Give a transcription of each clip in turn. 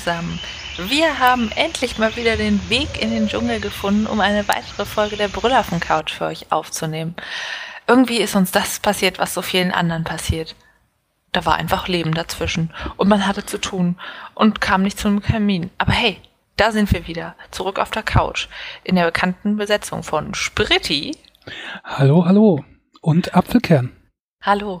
Zusammen. Wir haben endlich mal wieder den Weg in den Dschungel gefunden, um eine weitere Folge der Brüllaffen Couch für euch aufzunehmen. Irgendwie ist uns das passiert, was so vielen anderen passiert. Da war einfach Leben dazwischen und man hatte zu tun und kam nicht zum Termin. Aber hey, da sind wir wieder, zurück auf der Couch, in der bekannten Besetzung von Spritti. Hallo, hallo. Und Apfelkern. Hallo.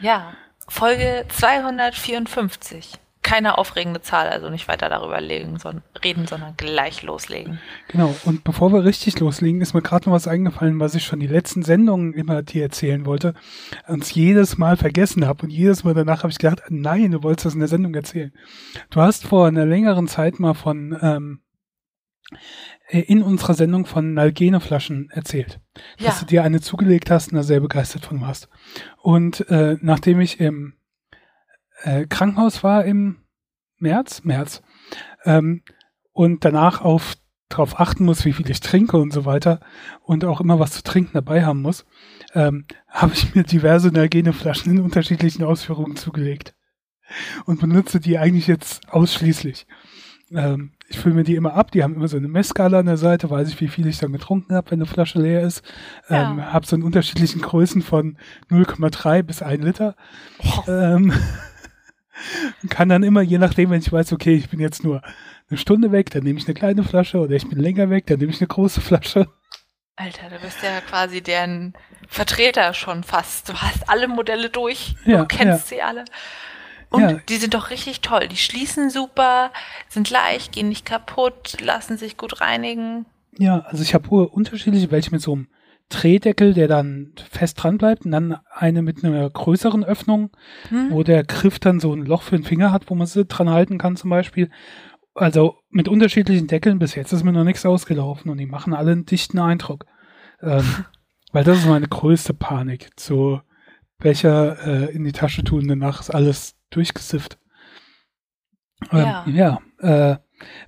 Ja, Folge 254 keine aufregende Zahl, also nicht weiter darüber legen, sondern, reden, sondern gleich loslegen. Genau, und bevor wir richtig loslegen, ist mir gerade noch was eingefallen, was ich schon die letzten Sendungen immer dir erzählen wollte, und jedes Mal vergessen habe. Und jedes Mal danach habe ich gedacht, nein, du wolltest das in der Sendung erzählen. Du hast vor einer längeren Zeit mal von ähm, in unserer Sendung von Nalgene-Flaschen erzählt, ja. dass du dir eine zugelegt hast und da sehr begeistert von warst. Und äh, nachdem ich im äh, Krankenhaus war im März, März, ähm, und danach auf darauf achten muss, wie viel ich trinke und so weiter und auch immer was zu trinken dabei haben muss, ähm, habe ich mir diverse Nalgene-Flaschen in unterschiedlichen Ausführungen zugelegt und benutze die eigentlich jetzt ausschließlich. Ähm, ich fülle mir die immer ab, die haben immer so eine Messskala an der Seite, weiß ich, wie viel ich dann getrunken habe, wenn eine Flasche leer ist. Ja. Ähm, habe so in unterschiedlichen Größen von 0,3 bis 1 Liter. Oh. Ähm, kann dann immer, je nachdem, wenn ich weiß, okay, ich bin jetzt nur eine Stunde weg, dann nehme ich eine kleine Flasche oder ich bin länger weg, dann nehme ich eine große Flasche. Alter, du bist ja quasi deren Vertreter schon fast. Du hast alle Modelle durch, ja, du kennst ja. sie alle. Und ja. die sind doch richtig toll. Die schließen super, sind leicht, gehen nicht kaputt, lassen sich gut reinigen. Ja, also ich habe unterschiedliche, welche mit so einem Drehdeckel, der dann fest dran bleibt und dann eine mit einer größeren Öffnung, hm. wo der Griff dann so ein Loch für den Finger hat, wo man sie dran halten kann zum Beispiel. Also mit unterschiedlichen Deckeln bis jetzt ist mir noch nichts ausgelaufen und die machen alle einen dichten Eindruck. Ähm, weil das ist meine größte Panik. So Becher äh, in die Tasche tun, danach ist alles durchgesifft. Ähm, ja, ja äh,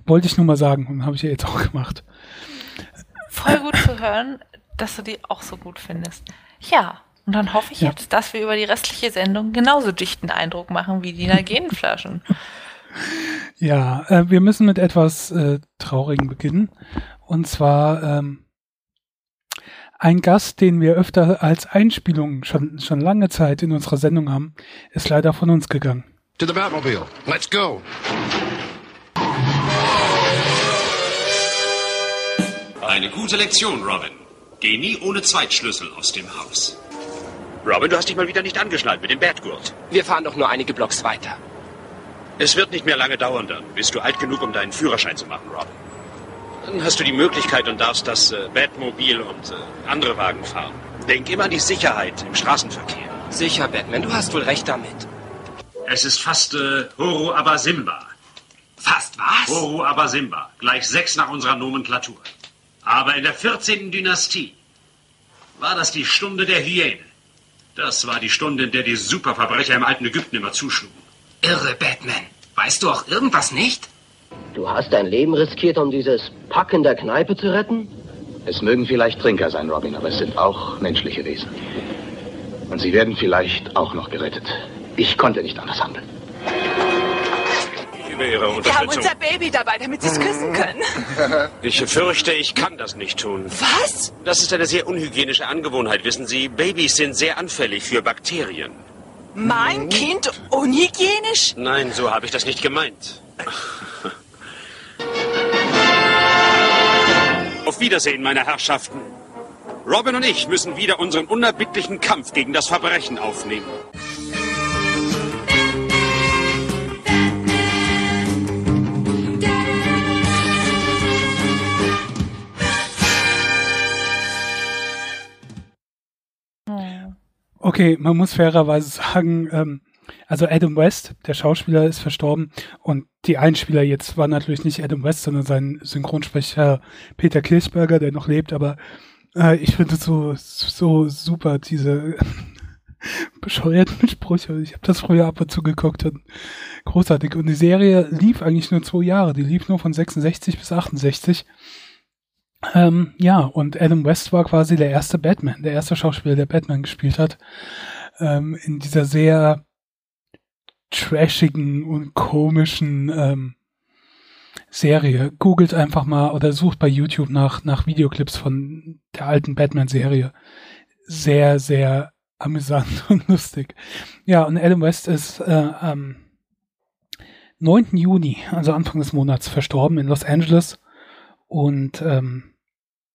wollte ich nur mal sagen und habe ich ja jetzt auch gemacht. Voll gut zu hören dass du die auch so gut findest. Ja, und dann hoffe ich ja. jetzt, dass wir über die restliche Sendung genauso dichten Eindruck machen wie die Nalgenflaschen. Ja, äh, wir müssen mit etwas äh, Traurigem beginnen. Und zwar ähm, ein Gast, den wir öfter als Einspielung schon, schon lange Zeit in unserer Sendung haben, ist leider von uns gegangen. To the Batmobile. Let's go. Eine gute Lektion, Robin. Geh nie ohne Zweitschlüssel aus dem Haus. Robin, du hast dich mal wieder nicht angeschnallt mit dem Batgurt. Wir fahren doch nur einige Blocks weiter. Es wird nicht mehr lange dauern, dann bist du alt genug, um deinen Führerschein zu machen, Robin. Dann hast du die Möglichkeit und darfst das äh, Batmobil und äh, andere Wagen fahren. Denk immer an die Sicherheit im Straßenverkehr. Sicher, Batman, du hast wohl recht damit. Es ist fast äh, Horo Abasimba. Fast was? Horo Abasimba. Gleich sechs nach unserer Nomenklatur. Aber in der 14. Dynastie war das die Stunde der Hyäne. Das war die Stunde, in der die Superverbrecher im alten Ägypten immer zuschlugen. Irre, Batman. Weißt du auch irgendwas nicht? Du hast dein Leben riskiert, um dieses Pack in der Kneipe zu retten? Es mögen vielleicht Trinker sein, Robin, aber es sind auch menschliche Wesen. Und sie werden vielleicht auch noch gerettet. Ich konnte nicht anders handeln über Ihre Unterstützung. Wir haben unser Baby dabei, damit Sie es küssen können. Ich fürchte, ich kann das nicht tun. Was? Das ist eine sehr unhygienische Angewohnheit, wissen Sie. Babys sind sehr anfällig für Bakterien. Mein Kind unhygienisch? Nein, so habe ich das nicht gemeint. Auf Wiedersehen, meine Herrschaften. Robin und ich müssen wieder unseren unerbittlichen Kampf gegen das Verbrechen aufnehmen. Okay, man muss fairerweise sagen, ähm, also Adam West, der Schauspieler, ist verstorben und die Einspieler jetzt war natürlich nicht Adam West, sondern sein Synchronsprecher Peter Kirchberger, der noch lebt, aber äh, ich finde es so, so super, diese bescheuerten Sprüche. Ich habe das früher ab und zu geguckt und großartig. Und die Serie lief eigentlich nur zwei Jahre, die lief nur von 66 bis 68 ähm, ja, und Adam West war quasi der erste Batman, der erste Schauspieler, der Batman gespielt hat. Ähm, in dieser sehr trashigen und komischen ähm, Serie. Googelt einfach mal oder sucht bei YouTube nach, nach Videoclips von der alten Batman-Serie. Sehr, sehr amüsant und lustig. Ja, und Adam West ist äh, am 9. Juni, also Anfang des Monats, verstorben in Los Angeles. Und ähm,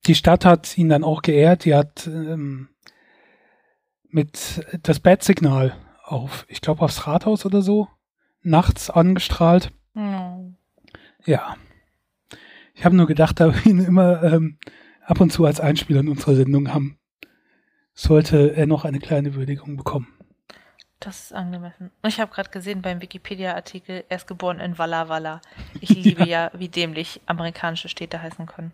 die Stadt hat ihn dann auch geehrt. Die hat ähm, mit das Bat-Signal auf, ich glaube, aufs Rathaus oder so, nachts angestrahlt. Mhm. Ja. Ich habe nur gedacht, da wir ihn immer ähm, ab und zu als Einspieler in unserer Sendung haben, sollte er noch eine kleine Würdigung bekommen. Das ist angemessen. Ich habe gerade gesehen beim Wikipedia-Artikel, er ist geboren in Walla Walla. Ich liebe ja. ja, wie dämlich amerikanische Städte heißen können.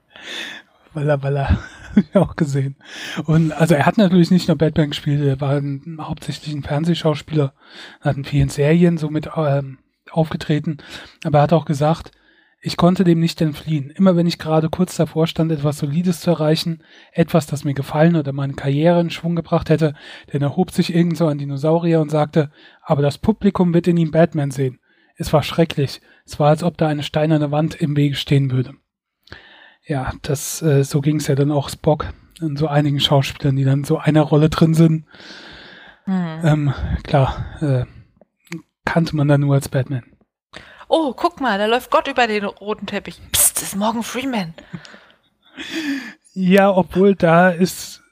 Walla Walla, habe ich auch gesehen. Und also er hat natürlich nicht nur Batman gespielt, er war ein, hauptsächlich ein Fernsehschauspieler, hat in vielen Serien somit ähm, aufgetreten, aber er hat auch gesagt, ich konnte dem nicht entfliehen. Immer wenn ich gerade kurz davor stand, etwas Solides zu erreichen, etwas, das mir gefallen oder meine Karriere in Schwung gebracht hätte, dann erhob sich irgend so ein Dinosaurier und sagte, aber das Publikum wird in ihm Batman sehen. Es war schrecklich. Es war, als ob da eine steinerne Wand im Wege stehen würde. Ja, das, äh, so ging es ja dann auch Spock und so einigen Schauspielern, die dann so einer Rolle drin sind. Mhm. Ähm, klar, äh, kannte man dann nur als Batman oh, guck mal, da läuft Gott über den roten Teppich. Psst, das ist Morgan Freeman. Ja, obwohl da ist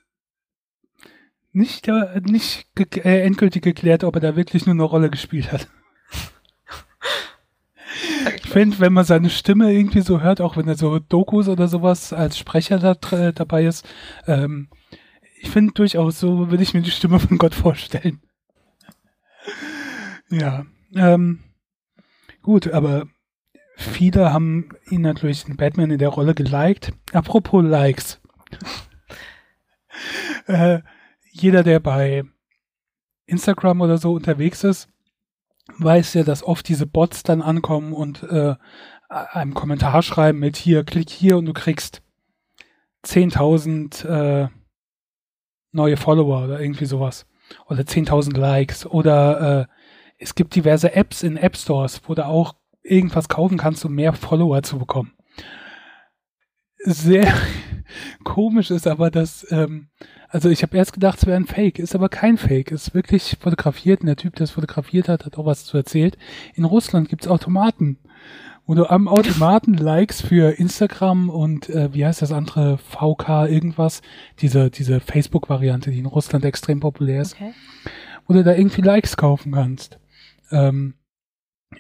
nicht, äh, nicht äh, endgültig geklärt, ob er da wirklich nur eine Rolle gespielt hat. Ich finde, wenn man seine Stimme irgendwie so hört, auch wenn er so Dokus oder sowas als Sprecher da, äh, dabei ist, ähm, ich finde durchaus so, würde ich mir die Stimme von Gott vorstellen. Ja. Ähm, Gut, aber viele haben ihn natürlich in Batman in der Rolle geliked. Apropos Likes. äh, jeder, der bei Instagram oder so unterwegs ist, weiß ja, dass oft diese Bots dann ankommen und äh, einem Kommentar schreiben mit hier, klick hier und du kriegst 10.000 äh, neue Follower oder irgendwie sowas. Oder 10.000 Likes oder äh, es gibt diverse Apps in App Stores, wo du auch irgendwas kaufen kannst, um mehr Follower zu bekommen. Sehr komisch ist aber, dass, ähm, also ich habe erst gedacht, es wäre ein Fake, ist aber kein Fake, ist wirklich fotografiert und der Typ, der es fotografiert hat, hat auch was zu erzählt. In Russland gibt's Automaten, wo du am Automaten Likes für Instagram und äh, wie heißt das andere, VK irgendwas, diese, diese Facebook-Variante, die in Russland extrem populär ist, okay. wo du da irgendwie Likes kaufen kannst ähm,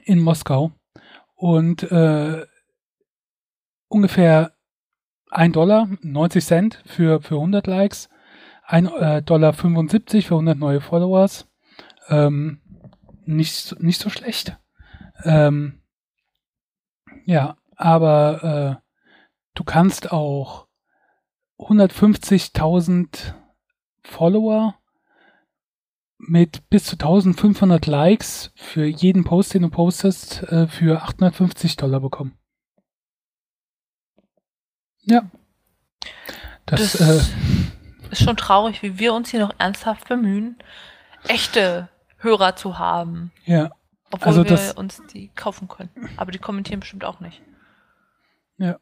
in Moskau und äh, ungefähr ein Dollar, 90 Cent für, für 100 Likes, ein äh, Dollar 75 für 100 neue Followers. Ähm, nicht, nicht so schlecht. Ähm, ja, aber äh, du kannst auch 150.000 Follower mit bis zu 1500 Likes für jeden Post, den du postest, äh, für 850 Dollar bekommen. Ja. Das, das äh, ist schon traurig, wie wir uns hier noch ernsthaft bemühen, echte Hörer zu haben. Ja. Obwohl also wir das, uns die kaufen können. Aber die kommentieren bestimmt auch nicht. Ja.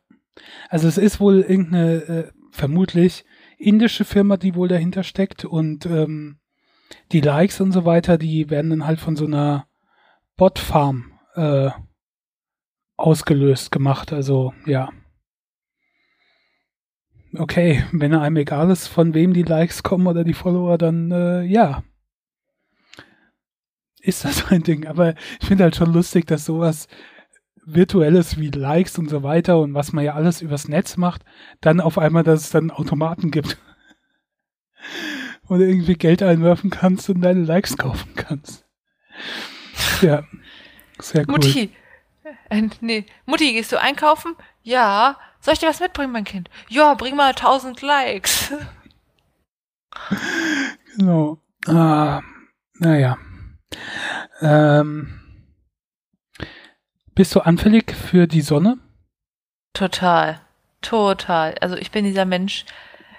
Also es ist wohl irgendeine, äh, vermutlich indische Firma, die wohl dahinter steckt und ähm, die Likes und so weiter, die werden dann halt von so einer Bot-Farm äh, ausgelöst gemacht. Also ja. Okay, wenn einem egal ist, von wem die Likes kommen oder die Follower, dann äh, ja. Ist das ein Ding. Aber ich finde halt schon lustig, dass sowas Virtuelles wie Likes und so weiter und was man ja alles übers Netz macht, dann auf einmal, dass es dann Automaten gibt du irgendwie Geld einwerfen kannst und deine Likes kaufen kannst. Ja, sehr cool. Mutti, äh, nee, Mutti, gehst du einkaufen? Ja. Soll ich dir was mitbringen, mein Kind? Ja, bring mal 1000 Likes. Genau. Ah, naja. Ähm, bist du anfällig für die Sonne? Total. Total. Also ich bin dieser Mensch,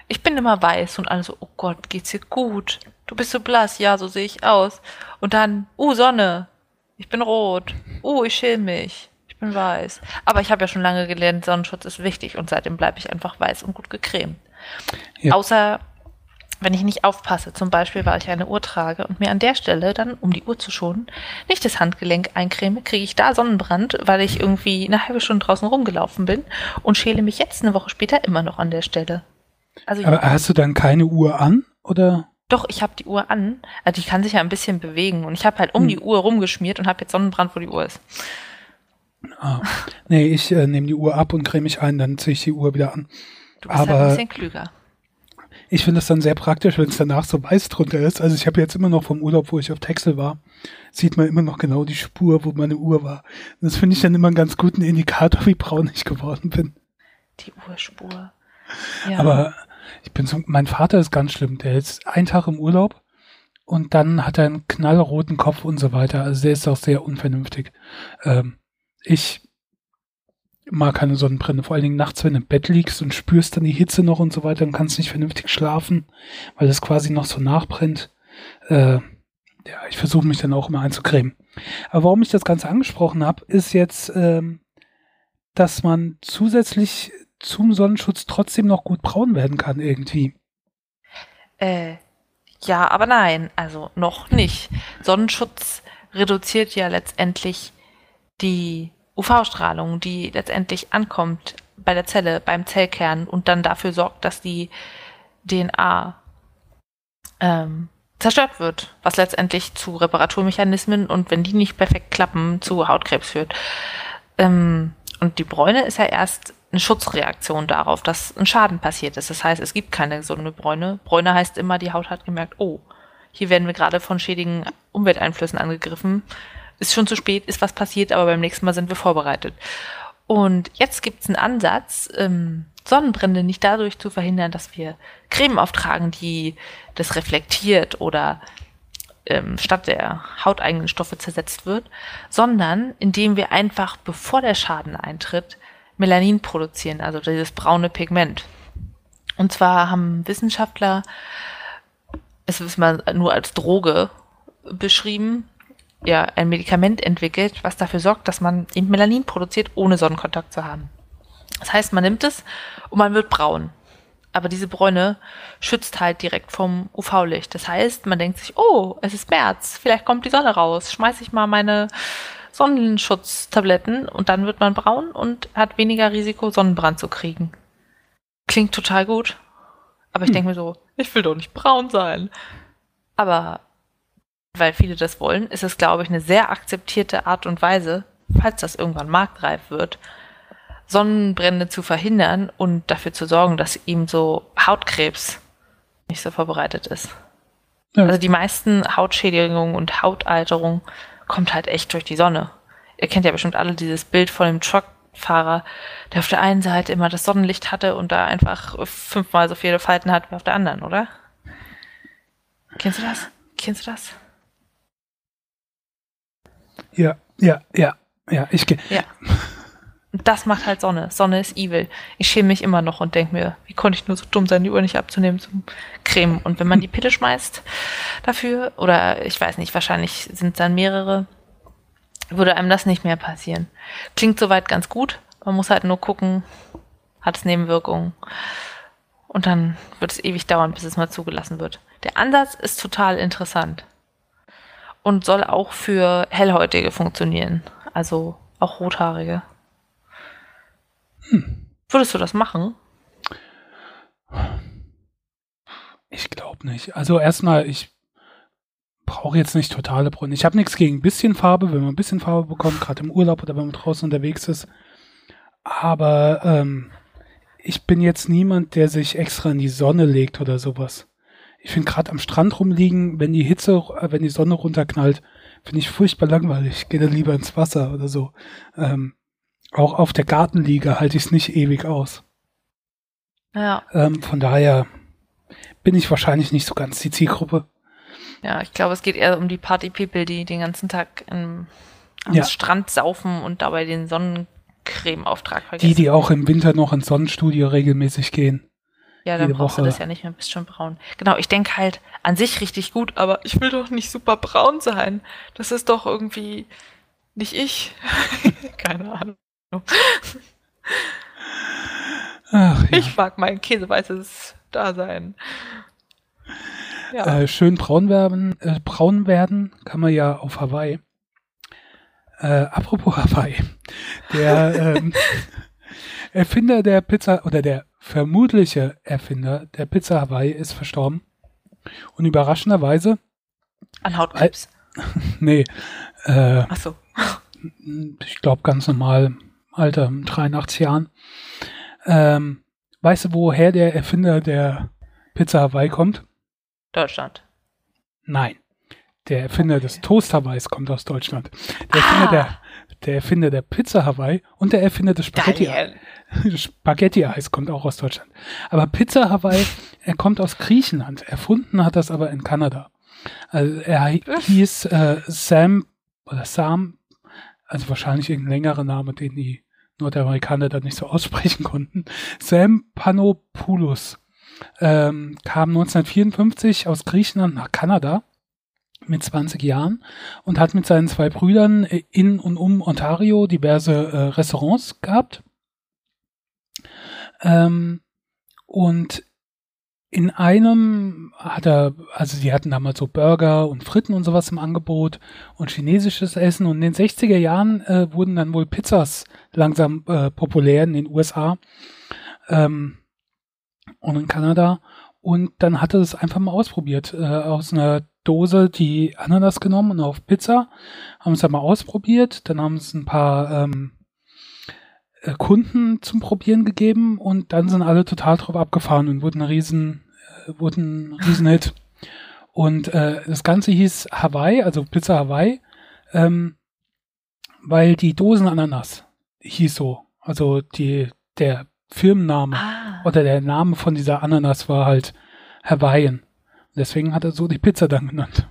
ich bin immer weiß und alle so, oh Gott, geht's dir gut? Du bist so blass, ja, so sehe ich aus. Und dann, uh, Sonne. Ich bin rot. Uh, ich schäme mich. Ich bin weiß. Aber ich habe ja schon lange gelernt, Sonnenschutz ist wichtig und seitdem bleibe ich einfach weiß und gut gecremt. Ja. Außer wenn ich nicht aufpasse, zum Beispiel, weil ich eine Uhr trage und mir an der Stelle dann, um die Uhr zu schonen, nicht das Handgelenk eincreme, kriege ich da Sonnenbrand, weil ich irgendwie eine halbe Stunde draußen rumgelaufen bin und schäle mich jetzt eine Woche später immer noch an der Stelle. Also Aber hast du dann keine Uhr an? Oder? doch, ich habe die Uhr an, also die kann sich ja ein bisschen bewegen und ich habe halt um Hm. die Uhr rumgeschmiert und habe jetzt Sonnenbrand, wo die Uhr ist. Ah. Nee, ich äh, nehme die Uhr ab und creme mich ein, dann ziehe ich die Uhr wieder an. Du bist halt Aber- ein bisschen klüger. Ich finde es dann sehr praktisch, wenn es danach so weiß drunter ist. Also ich habe jetzt immer noch vom Urlaub, wo ich auf Texel war, sieht man immer noch genau die Spur, wo meine Uhr war. Und das finde ich dann immer einen ganz guten Indikator, wie braun ich geworden bin. Die Uhrspur. Ja. Aber ich bin so, mein Vater ist ganz schlimm. Der ist einen Tag im Urlaub und dann hat er einen knallroten Kopf und so weiter. Also der ist auch sehr unvernünftig. Ähm, ich mag keine Sonnenbrille. Vor allen Dingen nachts, wenn du im Bett liegst und spürst dann die Hitze noch und so weiter und kannst nicht vernünftig schlafen, weil es quasi noch so nachbrennt. Äh, ja, ich versuche mich dann auch immer einzucremen. Aber warum ich das Ganze angesprochen habe, ist jetzt, ähm, dass man zusätzlich zum Sonnenschutz trotzdem noch gut braun werden kann irgendwie. Äh, ja, aber nein, also noch nicht. Sonnenschutz reduziert ja letztendlich die UV-Strahlung, die letztendlich ankommt bei der Zelle, beim Zellkern und dann dafür sorgt, dass die DNA ähm, zerstört wird, was letztendlich zu Reparaturmechanismen und wenn die nicht perfekt klappen, zu Hautkrebs führt. Ähm, und die Bräune ist ja erst eine Schutzreaktion darauf, dass ein Schaden passiert ist. Das heißt, es gibt keine gesunde Bräune. Bräune heißt immer, die Haut hat gemerkt, oh, hier werden wir gerade von schädigen Umwelteinflüssen angegriffen. Ist schon zu spät, ist was passiert, aber beim nächsten Mal sind wir vorbereitet. Und jetzt gibt es einen Ansatz, ähm, Sonnenbrände nicht dadurch zu verhindern, dass wir Creme auftragen, die das reflektiert oder ähm, statt der hauteigenen Stoffe zersetzt wird, sondern indem wir einfach, bevor der Schaden eintritt, Melanin produzieren, also dieses braune Pigment. Und zwar haben Wissenschaftler es ist mal nur als Droge beschrieben, ja, ein Medikament entwickelt, was dafür sorgt, dass man eben Melanin produziert, ohne Sonnenkontakt zu haben. Das heißt, man nimmt es und man wird braun. Aber diese Bräune schützt halt direkt vom UV-Licht. Das heißt, man denkt sich, oh, es ist März, vielleicht kommt die Sonne raus, schmeiß ich mal meine Sonnenschutztabletten und dann wird man braun und hat weniger Risiko, Sonnenbrand zu kriegen. Klingt total gut. Aber ich denke mir so, ich will doch nicht braun sein. Aber weil viele das wollen, ist es, glaube ich, eine sehr akzeptierte Art und Weise, falls das irgendwann marktreif wird, Sonnenbrände zu verhindern und dafür zu sorgen, dass ihm so Hautkrebs nicht so vorbereitet ist. Ja. Also die meisten Hautschädigungen und Hautalterung kommt halt echt durch die Sonne. Ihr kennt ja bestimmt alle dieses Bild von dem Truckfahrer, der auf der einen Seite immer das Sonnenlicht hatte und da einfach fünfmal so viele Falten hat wie auf der anderen, oder? Kennst du das? Kennst du das? Ja, ja, ja, ja. Ich ge Ja. Und das macht halt Sonne. Sonne ist evil. Ich schäme mich immer noch und denke mir, wie konnte ich nur so dumm sein, die Uhr nicht abzunehmen zum Cremen. Und wenn man die Pille schmeißt dafür, oder ich weiß nicht, wahrscheinlich sind es dann mehrere, würde einem das nicht mehr passieren. Klingt soweit ganz gut. Man muss halt nur gucken, hat es Nebenwirkungen. Und dann wird es ewig dauern, bis es mal zugelassen wird. Der Ansatz ist total interessant. Und soll auch für Hellhäutige funktionieren. Also auch Rothaarige. Würdest du das machen? Ich glaube nicht. Also erstmal, ich brauche jetzt nicht totale Bräune. Ich habe nichts gegen ein bisschen Farbe, wenn man ein bisschen Farbe bekommt, gerade im Urlaub oder wenn man draußen unterwegs ist. Aber ähm, ich bin jetzt niemand, der sich extra in die Sonne legt oder sowas. Ich finde gerade am Strand rumliegen, wenn die Hitze, äh, wenn die Sonne runterknallt, finde ich furchtbar langweilig. Ich gehe dann lieber ins Wasser oder so. Ähm, auch auf der Gartenliege halte ich es nicht ewig aus. Ja. Ähm, von daher bin ich wahrscheinlich nicht so ganz die Zielgruppe. Ja, ich glaube, es geht eher um die Party-People, die den ganzen Tag im, am Ja. Strand saufen und dabei den Sonnencreme-Auftrag vergessen. Die, die auch im Winter noch ins Sonnenstudio regelmäßig gehen. Ja, dann brauchst Woche. du das ja nicht mehr, bist schon braun. Genau, ich denke halt an sich richtig gut, aber ich will doch nicht super braun sein. Das ist doch irgendwie nicht ich. Keine Ahnung. Ach, ja. Ich mag mein käseweißes Dasein. Ja. Äh, schön braun werden, äh, braun werden kann man ja auf Hawaii. Äh, apropos Hawaii. Der ähm, Erfinder der Pizza oder der vermutliche Erfinder der Pizza Hawaii ist verstorben. Und überraschenderweise, An Hautkrebs. nee, äh, Ach so. ich glaube ganz normal, Alter, 83 Jahren. Ähm, weißt du, woher der Erfinder der Pizza Hawaii kommt? Deutschland. Nein. Der Erfinder des Toast Hawaiis kommt aus Deutschland. Der Erfinder, Ah. der, der Erfinder der Pizza Hawaii und der Erfinder des Spaghetti, Daniel. Spaghetti-Eis kommt auch aus Deutschland. Aber Pizza Hawaii, er kommt aus Griechenland. Erfunden hat das aber in Kanada. Also er hi- hieß äh, Sam oder Sam, also wahrscheinlich irgendein längerer Name, den die Nordamerikaner dann nicht so aussprechen konnten. Sam Panopoulos ähm, kam 1954 aus Griechenland nach Kanada mit 20 Jahren und hat mit seinen zwei Brüdern äh, in und um Ontario diverse äh, Restaurants gehabt. Ähm, und in einem hat er, also die hatten damals so Burger und Fritten und sowas im Angebot und chinesisches Essen und in den 60er Jahren äh, wurden dann wohl Pizzas langsam äh, populär in den USA ähm, und in Kanada und dann hat er das einfach mal ausprobiert. Äh, aus einer Dose die Ananas genommen und auf Pizza, haben es dann mal ausprobiert, dann haben es ein paar ähm, äh, Kunden zum Probieren gegeben und dann sind alle total drauf abgefahren und wurden ein riesen, äh, wurden ein Riesenhit. Und äh, das Ganze hieß Hawaii, also Pizza Hawaii, ähm, weil die Dosenananas hieß so. Also die, der Firmenname Ah. oder der Name von dieser Ananas war halt Hawaiian. Deswegen hat er so die Pizza dann genannt.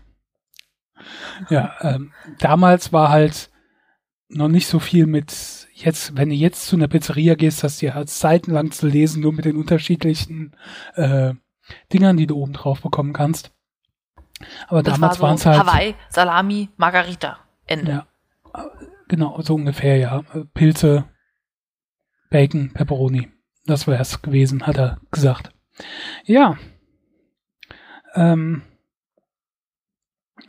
Ja, ähm, damals war halt noch nicht so viel mit jetzt, wenn du jetzt zu einer Pizzeria gehst, hast du ja halt seitenlang zu lesen, nur mit den unterschiedlichen äh, Dingern, die du oben drauf bekommen kannst. Aber Das damals war waren so es halt Hawaii, Salami, Margarita. Ende. ja, genau, so ungefähr, ja. Pilze, Bacon, Pepperoni. Das wäre es gewesen, hat er gesagt. Ja. Ähm,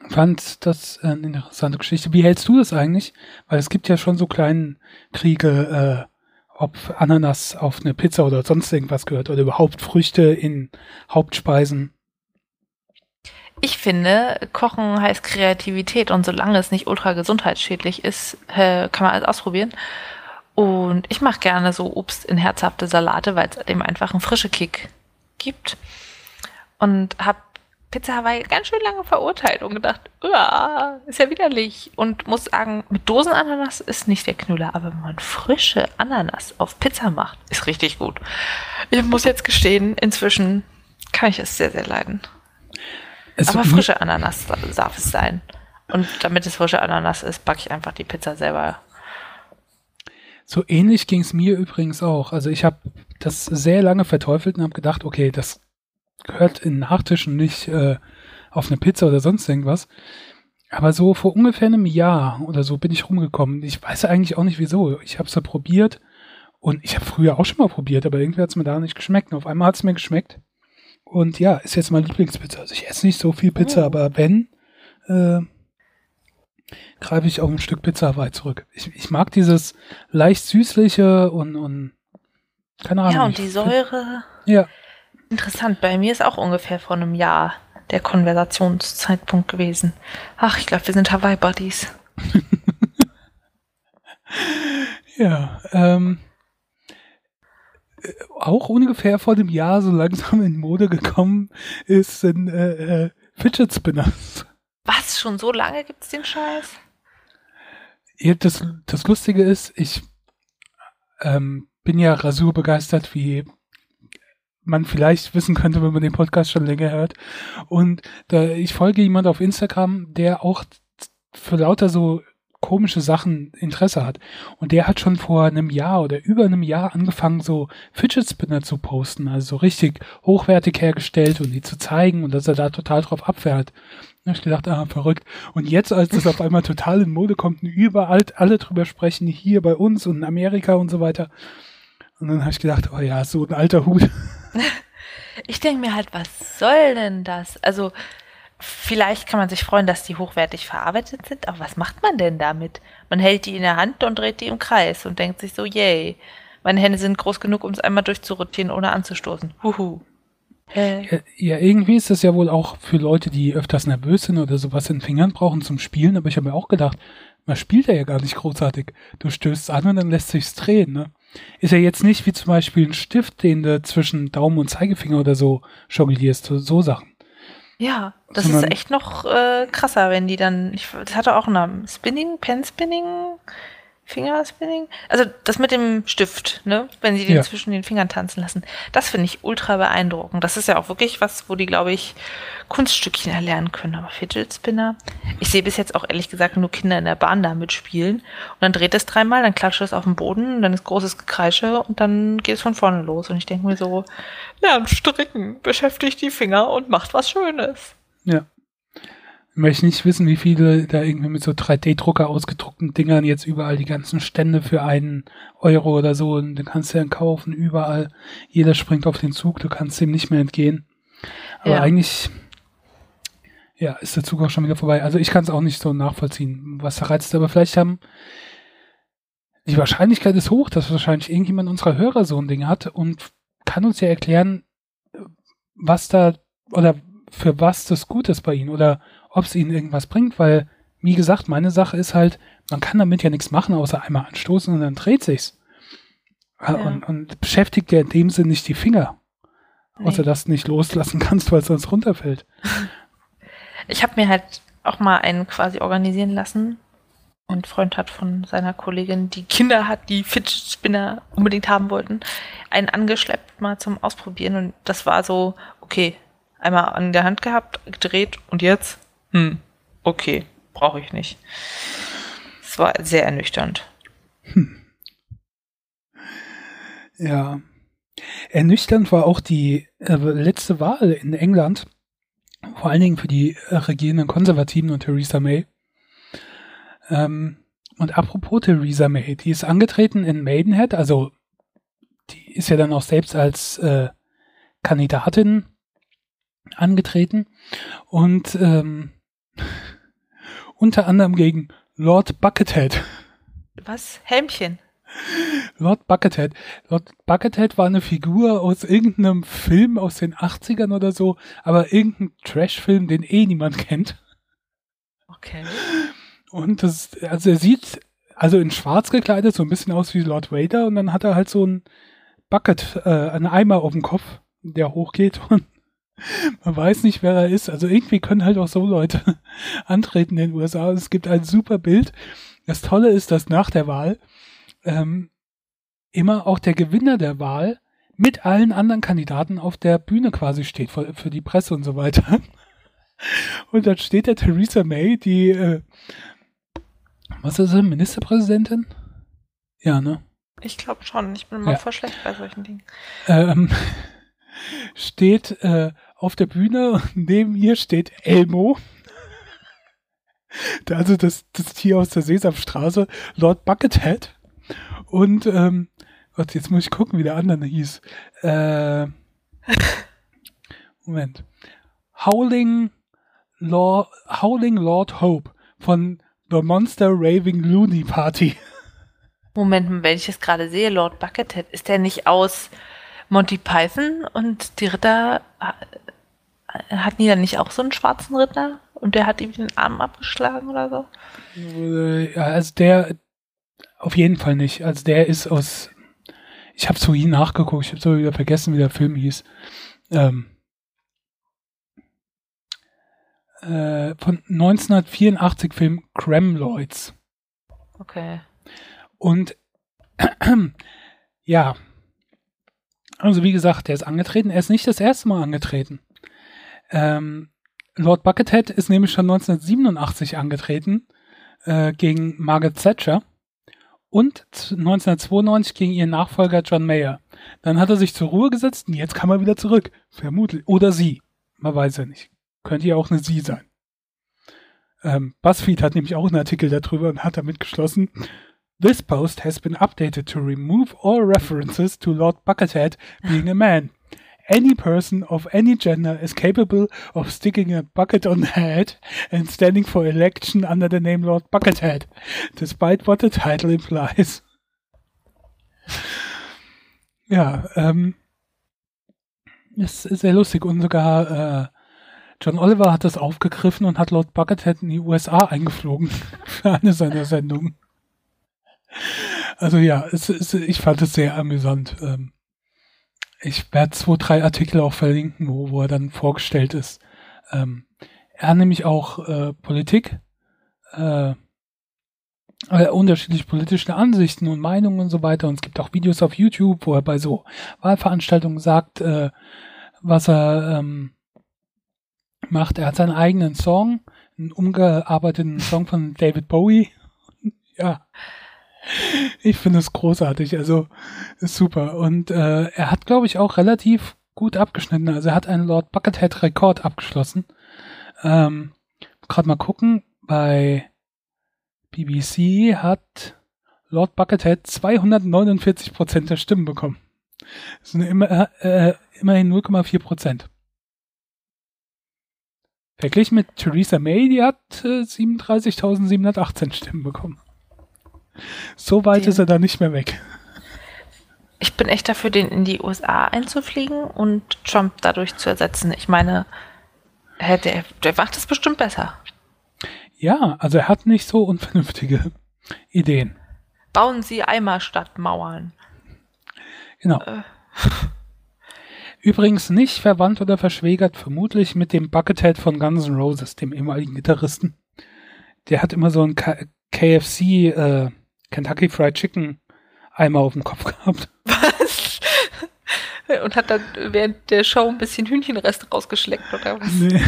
fand das äh, eine interessante Geschichte. Wie hältst du das eigentlich? Weil es gibt ja schon so kleinen Kriege, äh, ob Ananas auf eine Pizza oder sonst irgendwas gehört oder überhaupt Früchte in Hauptspeisen. Ich finde, Kochen heißt Kreativität und solange es nicht ultra gesundheitsschädlich ist, kann man alles ausprobieren. Und ich mache gerne so Obst in herzhafte Salate, weil es dem einfach einen frischen Kick gibt. Und habe Pizza Hawaii ganz schön lange verurteilt und gedacht, "Uah, ist ja widerlich. Und muss sagen, mit Dosenananas ist nicht der Knüller, aber wenn man frische Ananas auf Pizza macht, ist richtig gut. Ich muss jetzt gestehen, inzwischen kann ich es sehr, sehr leiden. Es Aber frische Ananas darf es sein. Und damit es frische Ananas ist, backe ich einfach die Pizza selber. So ähnlich ging es mir übrigens auch. Also ich habe das sehr lange verteufelt und habe gedacht, okay, das gehört in Nachtischen nicht äh, auf eine Pizza oder sonst irgendwas. Aber so vor ungefähr einem Jahr oder so bin ich rumgekommen. Ich weiß eigentlich auch nicht wieso. Ich habe es ja probiert und ich habe früher auch schon mal probiert, aber irgendwie hat es mir da nicht geschmeckt. Und auf einmal hat es mir geschmeckt. Und ja, ist jetzt meine Lieblingspizza. Also ich esse nicht so viel Pizza, Oh. aber wenn, äh, greife ich auf ein Stück Pizza Hawaii zurück. Ich, ich mag dieses leicht süßliche und, und keine Ahnung. Ja, und die Säure. Ja, Interessant, bei mir ist auch ungefähr vor einem Jahr der Konversationszeitpunkt gewesen. Ach, ich glaube, wir sind Hawaii-Buddies. ja. Ähm, äh, auch ungefähr vor dem Jahr so langsam in Mode gekommen ist sind äh, äh, Fidget Spinners. Was, schon so lange gibt's den Scheiß? Ja, das, das Lustige ist, ich ähm, bin ja rasurbegeistert, wie man vielleicht wissen könnte, wenn man den Podcast schon länger hört. Und da, ich folge jemand auf Instagram, der auch für lauter so komische Sachen Interesse hat. Und der hat schon vor einem Jahr oder über einem Jahr angefangen, so Fidget Spinner zu posten, also so richtig hochwertig hergestellt und die zu zeigen und dass er da total drauf abfährt. Da hab ich gedacht, ah, verrückt. Und jetzt, als das auf einmal total in Mode kommt und überall alle drüber sprechen, hier bei uns und in Amerika und so weiter. Und dann habe ich gedacht, oh ja, so ein alter Hut. Ich denke mir halt, was soll denn das? Also, vielleicht kann man sich freuen, dass die hochwertig verarbeitet sind, aber was macht man denn damit? Man hält die in der Hand und dreht die im Kreis und denkt sich so, yay, meine Hände sind groß genug, um es einmal durchzurotieren, ohne anzustoßen. Huhu. Äh, Ja, ja, irgendwie ist das ja wohl auch für Leute, die öfters nervös sind oder sowas in Fingern brauchen zum Spielen, aber ich habe mir auch gedacht, man spielt ja gar nicht großartig. Du stößt an und dann lässt sich's drehen, ne? Ist ja jetzt nicht wie zum Beispiel ein Stift, den du zwischen Daumen und Zeigefinger oder so jonglierst, so Sachen. Ja, das Sondern- ist echt noch äh, krasser, wenn die dann, ich, das hatte auch einen Namen, Spinning, Pen Spinning, Fingerspinning. Also das mit dem Stift, ne? Wenn sie den Ja. zwischen den Fingern tanzen lassen. Das finde ich ultra beeindruckend. Das ist ja auch wirklich was, wo die, glaube ich, Kunststückchen erlernen können. Aber Fidget Spinner. Ich sehe bis jetzt auch ehrlich gesagt nur Kinder in der Bahn damit spielen. Und dann dreht es dreimal, dann klatscht es auf den Boden, dann ist großes Gekreische und dann geht es von vorne los. Und ich denke mir so, lernt stricken, beschäftigt die Finger und macht was Schönes. Ja. Ich möchte nicht wissen, wie viele da irgendwie mit so 3D-Drucker ausgedruckten Dingern jetzt überall die ganzen Stände für einen Euro oder so und dann kannst du dann kaufen, überall. Jeder springt auf den Zug, du kannst dem nicht mehr entgehen. Aber Ja. eigentlich, ja, ist der Zug auch schon wieder vorbei. Also ich kann es auch nicht so nachvollziehen, was da reizt. Aber vielleicht haben, die Wahrscheinlichkeit ist hoch, dass wahrscheinlich irgendjemand unserer Hörer so ein Ding hat und kann uns ja erklären, was da oder für was das gut ist bei ihnen oder ob es ihnen irgendwas bringt, weil, wie gesagt, meine Sache ist halt, man kann damit ja nichts machen, außer einmal anstoßen und dann dreht sich's. Ja. Und, und beschäftigt ja in dem Sinn nicht die Finger. Außer Nee. dass du nicht loslassen kannst, weil es sonst runterfällt. Ich habe mir halt auch mal einen quasi organisieren lassen. Ein Freund hat von seiner Kollegin, die Kinder hat, die Fidget Spinner unbedingt haben wollten, einen angeschleppt mal zum Ausprobieren. Und das war so, okay, einmal an der Hand gehabt, gedreht und jetzt, hm, okay, brauche ich nicht. Es war sehr ernüchternd. Ja. Ernüchternd war auch die äh, letzte Wahl in England, vor allen Dingen für die äh, regierenden Konservativen und Theresa May. Ähm, und apropos Theresa May, die ist angetreten in Maidenhead, also die ist ja dann auch selbst als äh, Kandidatin angetreten und ähm, unter anderem gegen Lord Buckethead. Was? Helmchen? Lord Buckethead. Lord Buckethead war eine Figur aus irgendeinem Film aus den 80ern oder so, aber irgendein Trash-Film, den eh niemand kennt. Okay. Und das, also er sieht, also in schwarz gekleidet, so ein bisschen aus wie Lord Vader und dann hat er halt so ein Bucket, äh, einen Eimer auf dem Kopf, der hochgeht und man weiß nicht, wer er ist. Also irgendwie können halt auch so Leute antreten in den USA. Es gibt ein super Bild. Das Tolle ist, dass nach der Wahl ähm, immer auch der Gewinner der Wahl mit allen anderen Kandidaten auf der Bühne quasi steht für, für die Presse und so weiter. Und dann steht der Theresa May, die, äh, was ist sie, Ministerpräsidentin? Ja, ne? Ich glaube schon. Ich bin mal Ja. voll schlecht bei solchen Dingen. Ähm, steht äh, auf der Bühne und neben ihr steht Elmo. Also das, das Tier aus der Sesamstraße, Lord Buckethead. Und, ähm, Gott, jetzt muss ich gucken, wie der andere hieß. Äh, Moment. Howling Lord, Howling Lord Hope von The Monster Raving Looney Party. Moment, wenn ich es gerade sehe, Lord Buckethead, ist der nicht aus Monty Python und die Ritter äh, hatten die dann nicht auch so einen schwarzen Ritter und der hat ihm den Arm abgeschlagen oder so? Äh, ja, also der auf jeden Fall nicht. Also der ist aus. Ich habe zu ihm nachgeguckt, ich habe so wieder vergessen, wie der Film hieß. Ähm, äh, von 1984 Film Kremloids. Okay. Und ja, also wie gesagt, der ist angetreten. Er ist nicht das erste Mal angetreten. Ähm, Lord Buckethead ist nämlich schon 1987 angetreten äh, gegen Margaret Thatcher und 1992 gegen ihren Nachfolger John Mayer. Dann hat er sich zur Ruhe gesetzt und jetzt kann er wieder zurück. Vermutlich. Oder sie. Man weiß ja nicht. Könnte ja auch eine sie sein. Ähm, BuzzFeed hat nämlich auch einen Artikel darüber und hat damit geschlossen, This post has been updated to remove all references to Lord Buckethead being a man. Any person of any gender is capable of sticking a bucket on the head and standing for election under the name Lord Buckethead, despite what the title implies. Ja, ähm, ist sehr lustig und sogar äh, John Oliver hat das aufgegriffen und hat Lord Buckethead in die USA eingeflogen für eine seiner Sendungen. Also ja, es, es, ich fand es sehr amüsant. Ähm, ich werde zwei, drei Artikel auch verlinken, wo, wo er dann vorgestellt ist. Ähm, er hat nämlich auch äh, Politik, äh, äh, unterschiedliche politische Ansichten und Meinungen und so weiter. Und es gibt auch Videos auf YouTube, wo er bei so Wahlveranstaltungen sagt, äh, was er ähm, macht. Er hat seinen eigenen Song, einen umgearbeiteten Song von David Bowie. ja. Ich finde es großartig, also super. Und äh, er hat, glaube ich, auch relativ gut abgeschnitten. Also er hat einen Lord Buckethead Rekord abgeschlossen. Ähm, Gerade mal gucken, bei BBC hat Lord Buckethead 249 Prozent der Stimmen bekommen. Das sind immer, äh, immerhin 0,4 Prozent. Verglichen mit Theresa May, die hat äh, 37.718 Stimmen bekommen. So weit den, ist er da nicht mehr weg. Ich bin echt dafür, den in die USA einzufliegen und Trump dadurch zu ersetzen. Ich meine, der, der macht es bestimmt besser. Ja, also er hat nicht so unvernünftige Ideen. Bauen Sie Eimer statt Mauern. Genau. Äh. Übrigens nicht verwandt oder verschwägert, vermutlich mit dem Buckethead von Guns N' Roses, dem ehemaligen Gitarristen. Der hat immer so ein KFC äh, Kentucky Fried Chicken Eimer auf dem Kopf gehabt. Was? Und hat dann während der Show ein bisschen Hühnchenreste rausgeschleckt oder was? Nee.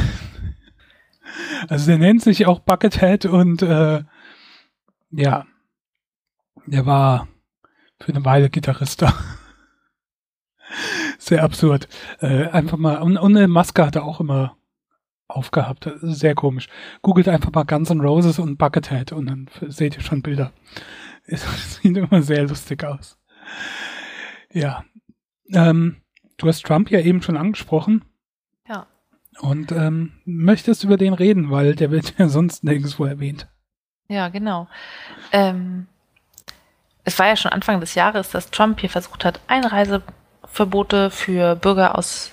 Also der nennt sich auch Buckethead und äh, ja, der war für eine Weile Gitarrist da. Sehr absurd. Äh, einfach mal, und, und eine Maske hat er auch immer aufgehabt. Sehr komisch. Googelt einfach mal Guns N' Roses und Buckethead und dann seht ihr schon Bilder. Es sieht immer sehr lustig aus. Ja. Ähm, du hast Trump ja eben schon angesprochen. Ja. Und ähm, möchtest über den reden, weil der wird ja sonst nirgendwo erwähnt. Ja, genau. Ähm, es war ja schon Anfang des Jahres, dass Trump hier versucht hat, Einreiseverbote für Bürger aus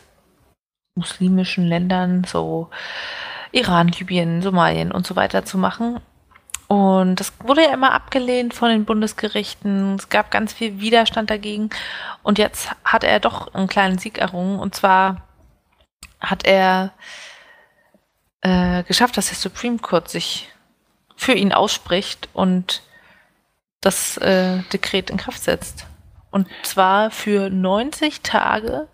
muslimischen Ländern, so Iran, Libyen, Somalien und so weiter zu machen. Und das wurde ja immer abgelehnt von den Bundesgerichten. Es gab ganz viel Widerstand dagegen. Und jetzt hat er doch einen kleinen Sieg errungen. Und zwar hat er äh, geschafft, dass der Supreme Court sich für ihn ausspricht und das äh, Dekret in Kraft setzt. Und zwar für 90 Tage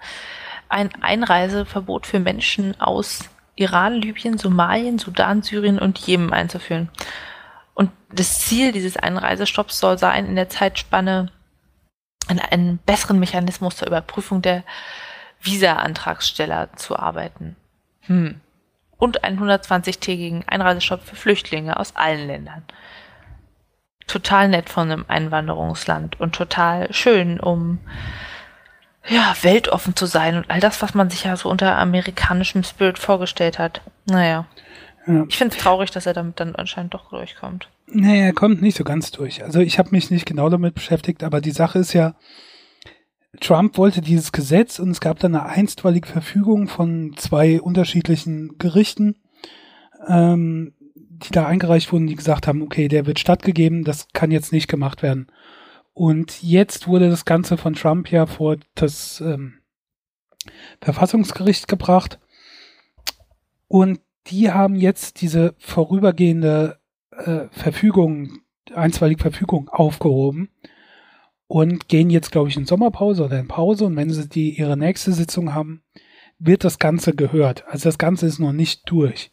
ein Einreiseverbot für Menschen aus Iran, Libyen, Somalien, Sudan, Syrien und Jemen einzuführen. Und das Ziel dieses Einreisestopps soll sein, in der Zeitspanne an einen besseren Mechanismus zur Überprüfung der Visa-Antragsteller zu arbeiten. Hm. Und einen 120-tägigen Einreisestopp für Flüchtlinge aus allen Ländern. Total nett von einem Einwanderungsland und total schön, um ja, weltoffen zu sein und all das, was man sich ja so unter amerikanischem Spirit vorgestellt hat. Naja. Ja. Ich finde es traurig, dass er damit dann anscheinend doch durchkommt. Nee, er kommt nicht so ganz durch. Also ich habe mich nicht genau damit beschäftigt, aber die Sache ist ja, Trump wollte dieses Gesetz und es gab dann eine einstweilige Verfügung von zwei unterschiedlichen Gerichten, ähm, die da eingereicht wurden, die gesagt haben, okay, der wird stattgegeben, das kann jetzt nicht gemacht werden. Und jetzt wurde das Ganze von Trump ja vor das ähm, Verfassungsgericht gebracht. Und die haben jetzt diese vorübergehende äh, Verfügung, einstweilige Verfügung aufgehoben und gehen jetzt, glaube ich, in Sommerpause oder in Pause. Und wenn sie die ihre nächste Sitzung haben, wird das Ganze gehört. Also das Ganze ist noch nicht durch.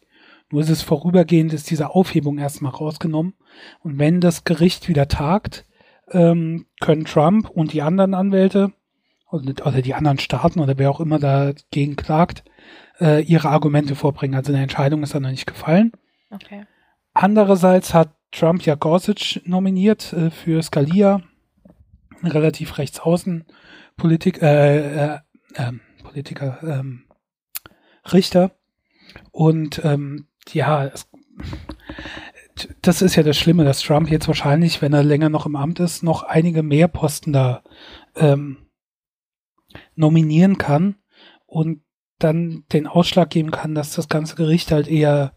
Nur ist es vorübergehend, ist diese Aufhebung erstmal rausgenommen. Und wenn das Gericht wieder tagt, ähm, können Trump und die anderen Anwälte oder, oder die anderen Staaten oder wer auch immer dagegen klagt, äh, ihre Argumente vorbringen. Also eine Entscheidung ist dann noch nicht gefallen. Okay. Andererseits hat Trump ja Gorsuch nominiert äh, für Scalia, relativ rechtsaußen Politik, äh, äh, äh, Politiker, ähm, Richter. Und ähm, ja, es, das ist ja das Schlimme, dass Trump jetzt wahrscheinlich, wenn er länger noch im Amt ist, noch einige mehr Posten da ähm, nominieren kann und dann den Ausschlag geben kann, dass das ganze Gericht halt eher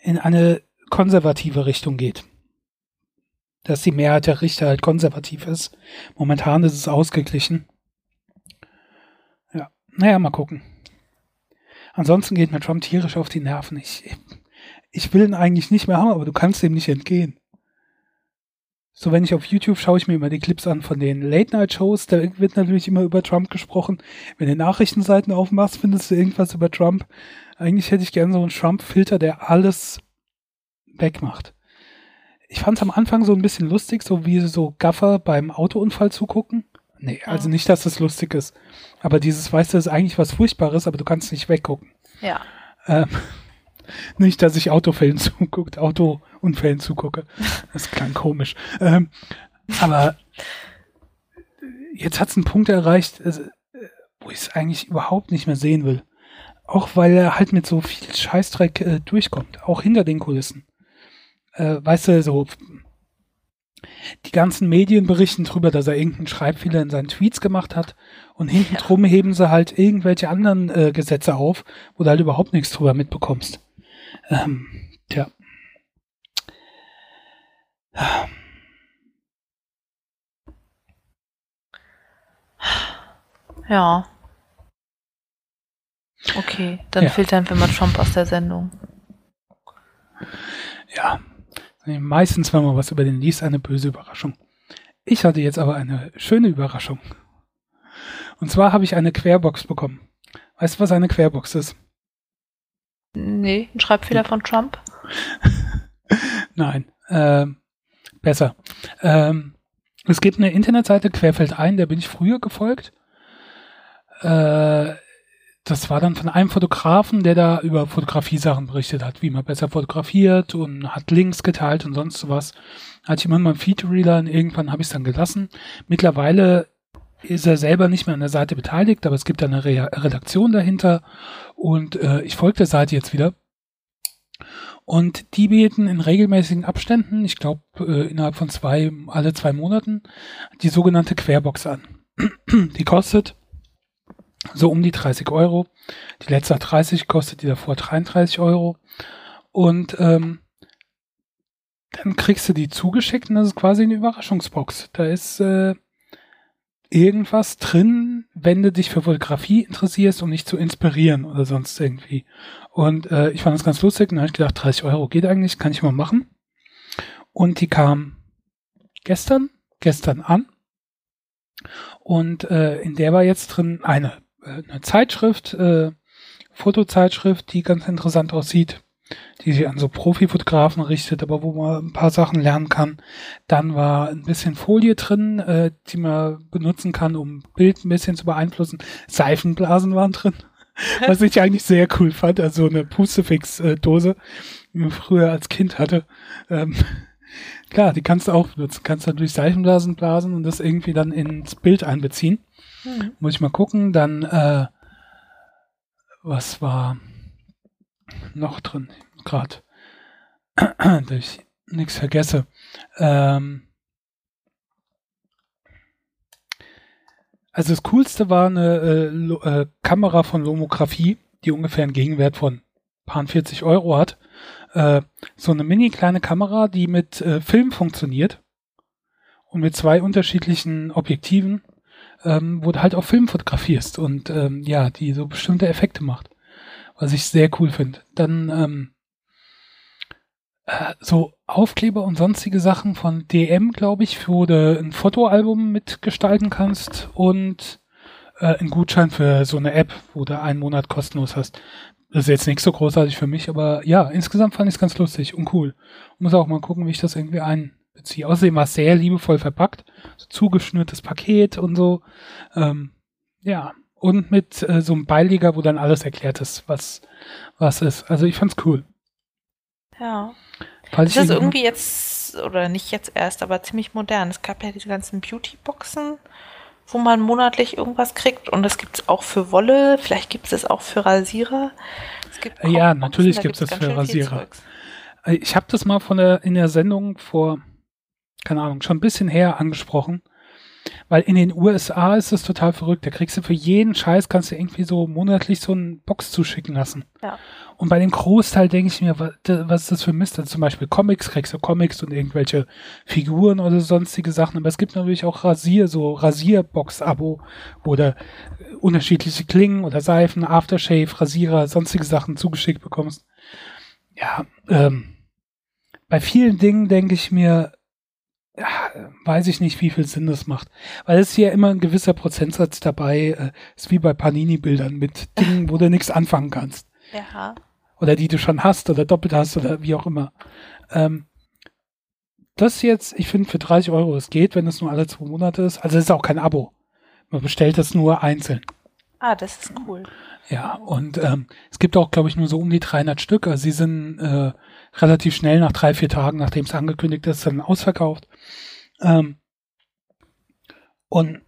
in eine konservative Richtung geht. Dass die Mehrheit der Richter halt konservativ ist. Momentan ist es ausgeglichen. Ja, naja, mal gucken. Ansonsten geht mir Trump tierisch auf die Nerven. Ich, ich will ihn eigentlich nicht mehr haben, aber du kannst dem nicht entgehen. So, wenn ich auf YouTube schaue ich mir immer die Clips an von den Late-Night-Shows, da wird natürlich immer über Trump gesprochen. Wenn du Nachrichtenseiten aufmachst, findest du irgendwas über Trump. Eigentlich hätte ich gerne so einen Trump-Filter, der alles wegmacht. Ich fand es am Anfang so ein bisschen lustig, so wie so Gaffer beim Autounfall zugucken. Nee, also nicht, dass das lustig ist. Aber dieses, weißt du, ist eigentlich was Furchtbares, aber du kannst nicht weggucken. Ja. Ähm, nicht, dass ich Autofällen zuguckt, Autounfällen zugucke. Das klang komisch. Ähm, aber jetzt hat es einen Punkt erreicht, also, wo ich es eigentlich überhaupt nicht mehr sehen will. Auch weil er halt mit so viel Scheißdreck äh, durchkommt, auch hinter den Kulissen. Äh, weißt du, so die ganzen Medien berichten drüber, dass er irgendeinen Schreibfehler in seinen Tweets gemacht hat und hinten ja. drum heben sie halt irgendwelche anderen äh, Gesetze auf, wo du halt überhaupt nichts drüber mitbekommst. Ähm, tja. Ja. Okay, dann Ja. filtern wir mal Trump aus der Sendung. Ja. Meistens, wenn man was über den liest, eine böse Überraschung. Ich hatte jetzt aber eine schöne Überraschung. Und zwar habe ich eine Querbox bekommen. Weißt du, was eine Querbox ist? Nee, ein Schreibfehler von Trump? Nein. Ähm, besser. Ähm, es gibt eine Internetseite, Querfeld ein, der bin ich früher gefolgt. Äh, das war dann von einem Fotografen, der da über Fotografiesachen berichtet hat, wie man besser fotografiert und hat Links geteilt und sonst was. Hatte ich immer mal einen Feedreader und irgendwann habe ich es dann gelassen. Mittlerweile ist er selber nicht mehr an der Seite beteiligt, aber es gibt eine Re Redaktion dahinter und äh, ich folge der Seite jetzt wieder. Und die bieten in regelmäßigen Abständen, ich glaube äh, innerhalb von zwei, alle zwei Monaten, die sogenannte Querbox an. die kostet so um die 30 Euro. Die letzte hat 30, kostet die davor 33 Euro. Und ähm, dann kriegst du die zugeschickt und das ist quasi eine Überraschungsbox. Da ist äh, irgendwas drin, wenn du dich für Fotografie interessierst, um dich zu inspirieren oder sonst irgendwie. Und äh, ich fand das ganz lustig dann habe ich gedacht, 30 Euro geht eigentlich, kann ich mal machen. Und die kam gestern, gestern an. Und äh, in der war jetzt drin eine, äh, eine Zeitschrift, äh, Fotozeitschrift, die ganz interessant aussieht, die sich an so Profifotografen richtet, aber wo man ein paar Sachen lernen kann. Dann war ein bisschen Folie drin, äh, die man benutzen kann, um Bild ein bisschen zu beeinflussen. Seifenblasen waren drin, was ich eigentlich sehr cool fand. Also eine Pustefix-Dose, die man früher als Kind hatte. Ähm, klar, die kannst du auch benutzen. Kannst natürlich Seifenblasen blasen und das irgendwie dann ins Bild einbeziehen. Hm. Muss ich mal gucken. Dann, äh, was war noch drin? Gerade, dass ich nichts vergesse. Ähm, also das Coolste war eine äh, äh, Kamera von Lomographie, die ungefähr einen Gegenwert von paar 40 Euro hat. Äh, so eine mini kleine Kamera, die mit äh, Film funktioniert und mit zwei unterschiedlichen Objektiven, ähm, wo du halt auch Film fotografierst und ähm, ja, die so bestimmte Effekte macht, was ich sehr cool finde. Dann ähm, äh, so Aufkleber und sonstige Sachen von DM, glaube ich, wo du ein Fotoalbum mitgestalten kannst und äh, einen Gutschein für so eine App, wo du einen Monat kostenlos hast. das ist jetzt nicht so großartig für mich, aber ja, insgesamt fand ich es ganz lustig und cool. Muss auch mal gucken, wie ich das irgendwie einbeziehe. Außerdem war es sehr liebevoll verpackt, so zugeschnürtes Paket und so. Ähm, ja, und mit äh, so einem Beileger, wo dann alles erklärt ist, was was ist. Also ich fand's cool. Ja. Falls Das ist ich- irgendwie jetzt, oder nicht jetzt erst, aber ziemlich modern. Es gab ja diese ganzen Beauty-Boxen, wo man monatlich irgendwas kriegt. Und das gibt es auch für Wolle. Vielleicht gibt es es auch für Rasierer. Es gibt ja, natürlich da gibt's gibt's das für Rasierer. Äh, Ich habe das mal von der, in der Sendung vor, keine Ahnung, schon ein bisschen her angesprochen. Weil in den USA ist es total verrückt. Da kriegst du für jeden Scheiß, kannst du irgendwie so monatlich so eine Box zuschicken lassen. Ja. Und bei dem Großteil denke ich mir, was, ist das für Mist? Also zum Beispiel Comics, kriegst du Comics und irgendwelche Figuren oder sonstige Sachen. Aber es gibt natürlich auch Rasier, so Rasierbox-Abo, wo du äh, unterschiedliche Klingen oder Seifen, Aftershave, Rasierer, sonstige Sachen zugeschickt bekommst. Ja, ähm, bei vielen Dingen denke ich mir, ja, weiß ich nicht, wie viel Sinn das macht. Weil es ja immer ein gewisser Prozentsatz dabei, äh, ist wie bei Panini-Bildern mit Dingen, wo du nichts anfangen kannst Ja. oder die du schon hast oder doppelt hast oder wie auch immer. Ähm, das jetzt, ich finde für 30 Euro, es geht, wenn es nur alle zwei Monate ist. Also es ist auch kein Abo. Man bestellt das nur einzeln. Ah, das ist cool. Ja, und ähm, es gibt auch, glaube ich, nur so um die 300 Stück. Also sie sind äh, relativ schnell nach drei, vier Tagen, nachdem es angekündigt ist, dann ausverkauft. Ähm, und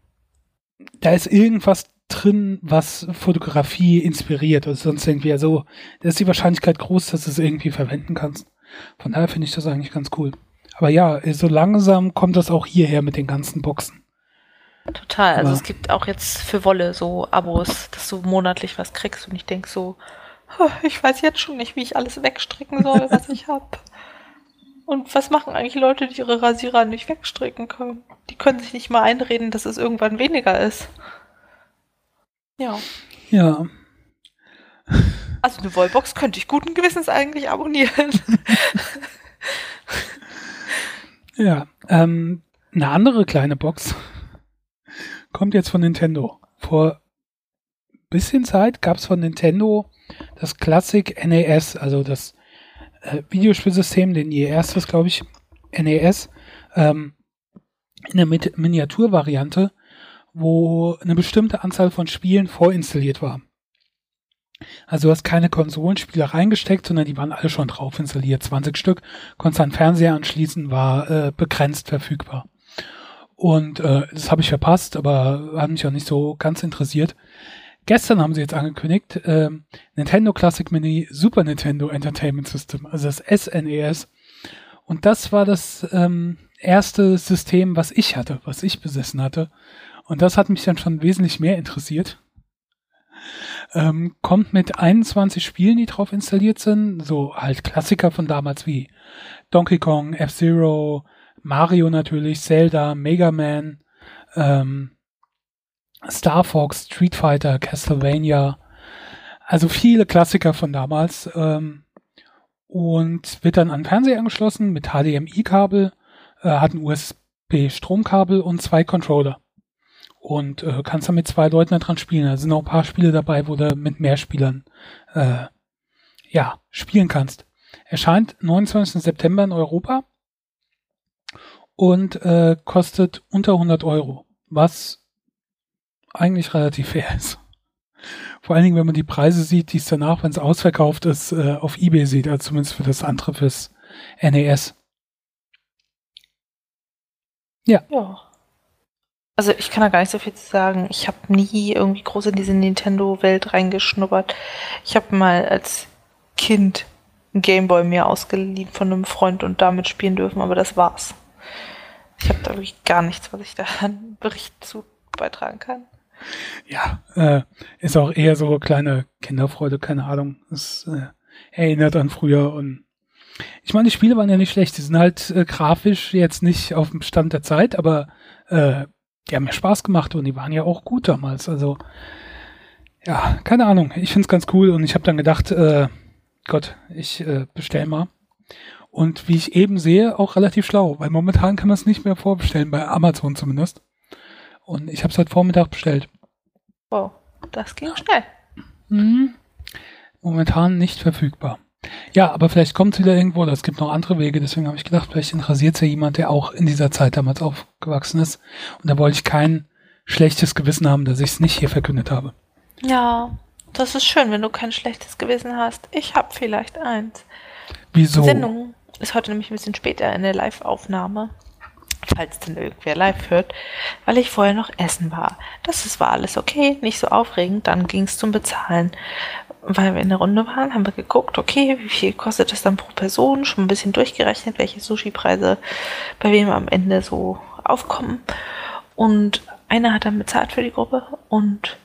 da ist irgendwas drin, was Fotografie inspiriert oder sonst irgendwie. Also da ist die Wahrscheinlichkeit groß, dass du es irgendwie verwenden kannst. Von daher finde ich das eigentlich ganz cool. Aber ja, so langsam kommt das auch hierher mit den ganzen Boxen. Total. Also Aber- es gibt auch jetzt für Wolle so Abos, dass du monatlich was kriegst. Und ich denke so, "Huh, ich weiß jetzt schon nicht, wie ich alles wegstricken soll, was ich habe. Und was machen eigentlich Leute, die ihre Rasierer nicht wegstricken können? Die können sich nicht mal einreden, dass es irgendwann weniger ist. Ja. Ja, Also eine Wollbox könnte ich guten Gewissens eigentlich abonnieren. Ja, ähm, eine andere kleine Box kommt jetzt von Nintendo. Vor bisschen Zeit gab es von Nintendo das Classic NES, also das äh, Videospielsystem, den ihr erstes, glaube ich, NES, ähm, in der Mit Miniaturvariante, wo eine bestimmte Anzahl von Spielen vorinstalliert war. Also du hast keine Konsolenspiele reingesteckt, sondern die waren alle schon drauf installiert. 20 Stück, konntest an Fernseher anschließen, war äh, begrenzt verfügbar. Und äh, das habe ich verpasst, aber hat mich auch nicht so ganz interessiert. Gestern haben sie jetzt angekündigt, ähm, Nintendo Classic Mini Super Nintendo Entertainment System, also das SNES. Und das war das ähm, erste System, was ich hatte, was ich besessen hatte. Und das hat mich dann schon wesentlich mehr interessiert. Ähm, kommt mit 21 Spielen, die drauf installiert sind. So halt Klassiker von damals wie Donkey Kong, F-Zero, Mario natürlich, Zelda, Mega Man, ähm, Star Fox, Street Fighter, Castlevania. Also viele Klassiker von damals. Ähm, und wird dann an Fernseher angeschlossen mit HDMI-Kabel, äh, hat ein USB-Stromkabel und zwei Controller. Und äh, kannst dann mit zwei Leuten da dran spielen. Da sind auch ein paar Spiele dabei, wo du mit mehr Spielern äh, ja, spielen kannst. Erscheint 29. September in Europa und äh, kostet unter 100 Euro, was eigentlich relativ fair ist. Vor allen Dingen, wenn man die Preise sieht, die es danach, wenn es ausverkauft ist, äh, auf eBay sieht, also zumindest für das andere fürs NES. Ja. Also ich kann da gar nicht so viel zu sagen. Ich habe nie irgendwie groß in diese Nintendo-Welt reingeschnuppert. Ich habe mal als Kind einen Gameboy mir ausgeliehen von einem Freund und damit spielen dürfen, aber das war's. Ich habe da wirklich gar nichts, was ich da an Bericht zu beitragen kann. Ja, äh, ist auch eher so kleine Kinderfreude, keine Ahnung. Es äh, erinnert an früher und ich meine, die Spiele waren ja nicht schlecht. Die sind halt äh, grafisch jetzt nicht auf dem Stand der Zeit, aber äh, die haben mir Spaß gemacht und die waren ja auch gut damals. Also ja, keine Ahnung. Ich find's ganz cool und ich habe dann gedacht, äh, Gott, ich äh, bestell mal. Und wie ich eben sehe, auch relativ schlau, weil momentan kann man es nicht mehr vorbestellen, bei Amazon zumindest. Und ich habe es heute Vormittag bestellt. Wow, das ging schnell. Mhm. Momentan nicht verfügbar. Ja, aber vielleicht kommt es wieder irgendwo, oder es gibt noch andere Wege, deswegen habe ich gedacht, vielleicht interessiert es ja jemand, der auch in dieser Zeit damals aufgewachsen ist. Und da wollte ich kein schlechtes Gewissen haben, dass ich es nicht hier verkündet habe. Ja, das ist schön, wenn du kein schlechtes Gewissen hast. Ich habe vielleicht eins. Wieso? Die Sendung ist heute nämlich ein bisschen später in der Live-Aufnahme, falls denn irgendwer live hört, weil ich vorher noch essen war. Das war alles okay, nicht so aufregend. Dann ging es zum Bezahlen. Weil wir in der Runde waren, haben wir geguckt, okay, wie viel kostet das dann pro Person? Schon ein bisschen durchgerechnet, welche Sushi-Preise bei wem am Ende so aufkommen. Und einer hat dann bezahlt für die Gruppe und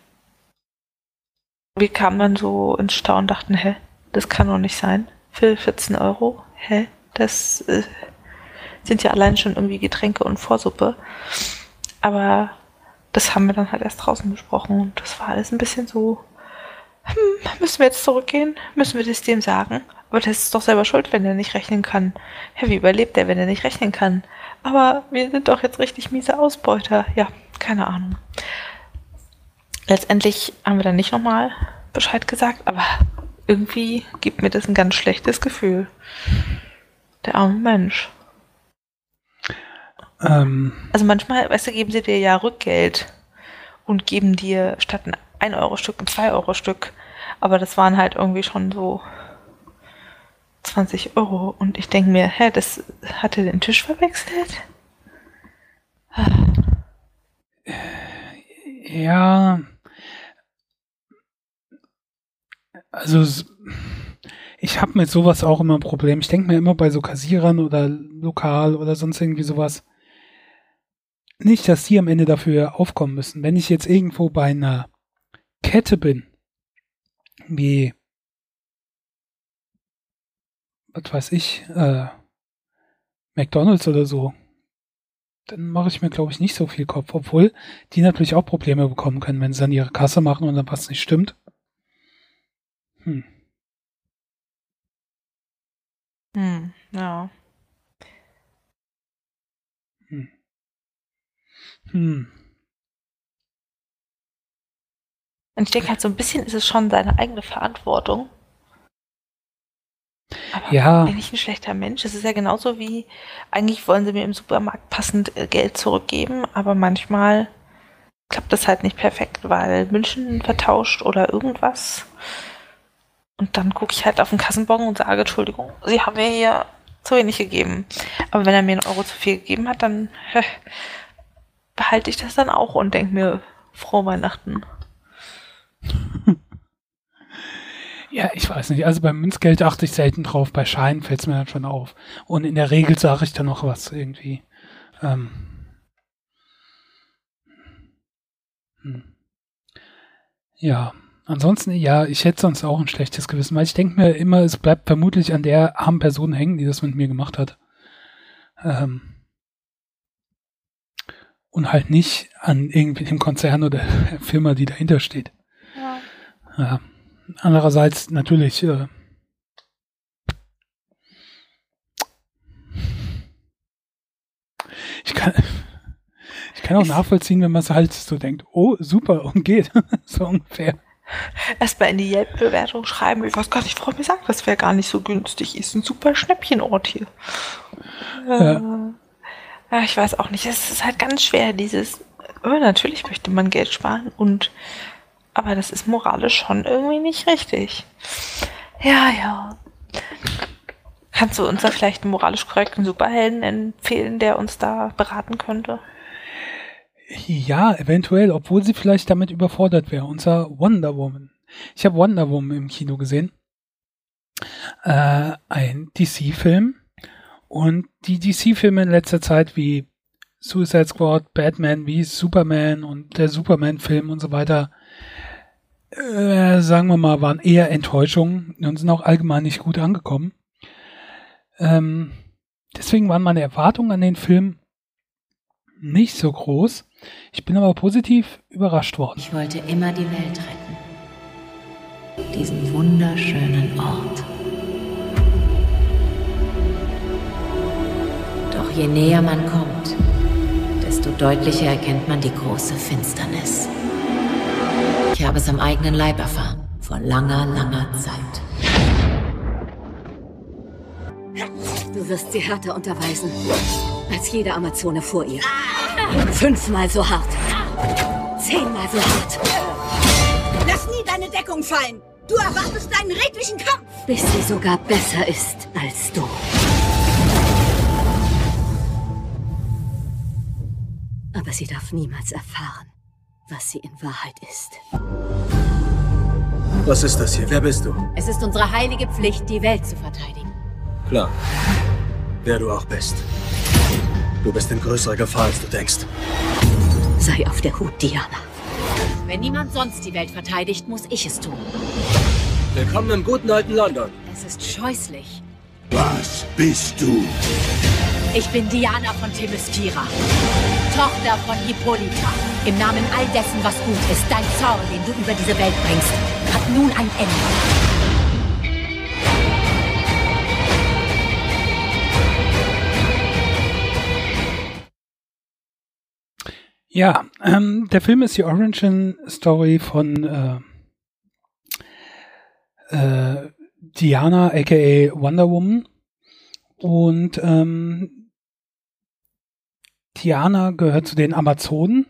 wir kamen dann so ins Staunen und dachten, hä, das kann doch nicht sein. Für 14 Euro, hä, das äh, sind ja allein schon irgendwie Getränke und Vorsuppe. Aber das haben wir dann halt erst draußen besprochen und das war alles ein bisschen so, hm, müssen wir jetzt zurückgehen? Müssen wir das dem sagen? Aber das ist doch selber schuld, wenn er nicht rechnen kann. Hä, wie überlebt er, wenn er nicht rechnen kann? Aber wir sind doch jetzt richtig miese Ausbeuter. Ja, keine Ahnung. Letztendlich haben wir dann nicht nochmal Bescheid gesagt, aber irgendwie gibt mir das ein ganz schlechtes Gefühl. Der arme Mensch. Ähm, Also manchmal, weißt du, geben sie dir ja Rückgeld und geben dir statt ein 1-Euro-Stück ein 2-Euro-Stück. Aber das waren halt irgendwie schon so 20 Euro. Und ich denke mir, hä, das hat er den Tisch verwechselt? ja. Also ich habe mit sowas auch immer ein Problem. Ich denke mir immer bei so Kassierern oder lokal oder sonst irgendwie sowas. Nicht, dass die am Ende dafür aufkommen müssen. Wenn ich jetzt irgendwo bei einer Kette bin, wie, was weiß ich, äh, McDonalds oder so, dann mache ich mir, glaube ich, nicht so viel Kopf, obwohl die natürlich auch Probleme bekommen können, wenn sie dann ihre Kasse machen und dann was nicht stimmt. Hm. Hm, ja. Hm. Und ich denke halt, so ein bisschen ist es schon seine eigene Verantwortung. Aber Ja. bin ich ein schlechter Mensch? Es ist ja genauso wie, eigentlich wollen sie mir im Supermarkt passend äh, Geld zurückgeben, aber manchmal klappt das halt nicht perfekt, weil München vertauscht oder irgendwas. Und dann gucke ich halt auf den Kassenbon und sage, Entschuldigung, Sie haben mir hier zu wenig gegeben. Aber wenn er mir einen Euro zu viel gegeben hat, dann behalte ich das dann auch und denke mir, frohe Weihnachten. Ja, ich weiß nicht. Also beim Münzgeld achte ich selten drauf. Bei Scheinen fällt es mir dann schon auf. Und in der Regel sage ich dann noch was irgendwie. Ähm. Hm. Ja. Ansonsten, ja, ich hätte sonst auch ein schlechtes Gewissen, weil ich denke mir immer, es bleibt vermutlich an der armen Person hängen, die das mit mir gemacht hat. Ähm. Und halt nicht an irgendwie dem Konzern oder der Firma, die dahinter steht. Ja. Ja. Andererseits natürlich, äh, ich kann, ich kann auch nachvollziehen, wenn man es halt so denkt, oh, super, und geht. so ungefähr. Erstmal in die Yelp-Bewertung schreiben. Ich weiß gar nicht, warum mir sagt, das wäre gar nicht so günstig. Ist ein super Schnäppchenort hier. Äh, ja, ich weiß auch nicht. Es ist halt ganz schwer, dieses. Oh, natürlich möchte man Geld sparen und. Aber das ist moralisch schon irgendwie nicht richtig. Ja, ja. Kannst du uns da vielleicht einen moralisch korrekten Superhelden empfehlen, der uns da beraten könnte? Ja, eventuell, obwohl sie vielleicht damit überfordert wäre. Unser Wonder Woman. Ich habe Wonder Woman im Kino gesehen. Äh, ein DC-Film. Und die DC-Filme in letzter Zeit wie Suicide Squad, Batman, wie Superman und der Superman-Film und so weiter, äh, sagen wir mal, waren eher Enttäuschungen und sind auch allgemein nicht gut angekommen. Ähm, deswegen waren meine Erwartungen an den Film nicht so groß. Ich bin aber positiv überrascht worden. Ich wollte immer die Welt retten. Diesen wunderschönen Ort. Je näher man kommt, desto deutlicher erkennt man die große Finsternis. Ich habe es am eigenen Leib erfahren. Vor langer, langer Zeit. Du wirst sie härter unterweisen als jede Amazone vor ihr. Fünfmal so hart. Zehnmal so hart. Lass nie deine Deckung fallen. Du erwartest einen redlichen Kampf. Bis sie sogar besser ist als du. Aber sie darf niemals erfahren, was sie in Wahrheit ist. Was ist das hier? Wer bist du? Es ist unsere heilige Pflicht, die Welt zu verteidigen. Klar. Wer du auch bist. Du bist in größerer Gefahr, als du denkst. Sei auf der Hut, Diana. Wenn niemand sonst die Welt verteidigt, muss ich es tun. Willkommen im guten alten London. Es ist scheußlich. Was bist du? Ich bin Diana von Themyscira, Tochter von Hippolyta. Im Namen all dessen, was gut ist, dein Zorn, den du über diese Welt bringst, hat nun ein Ende. Ja, ähm, der Film ist die Origin Story von äh, äh, Diana, aka Wonder Woman. Und ähm, Diana gehört zu den Amazonen,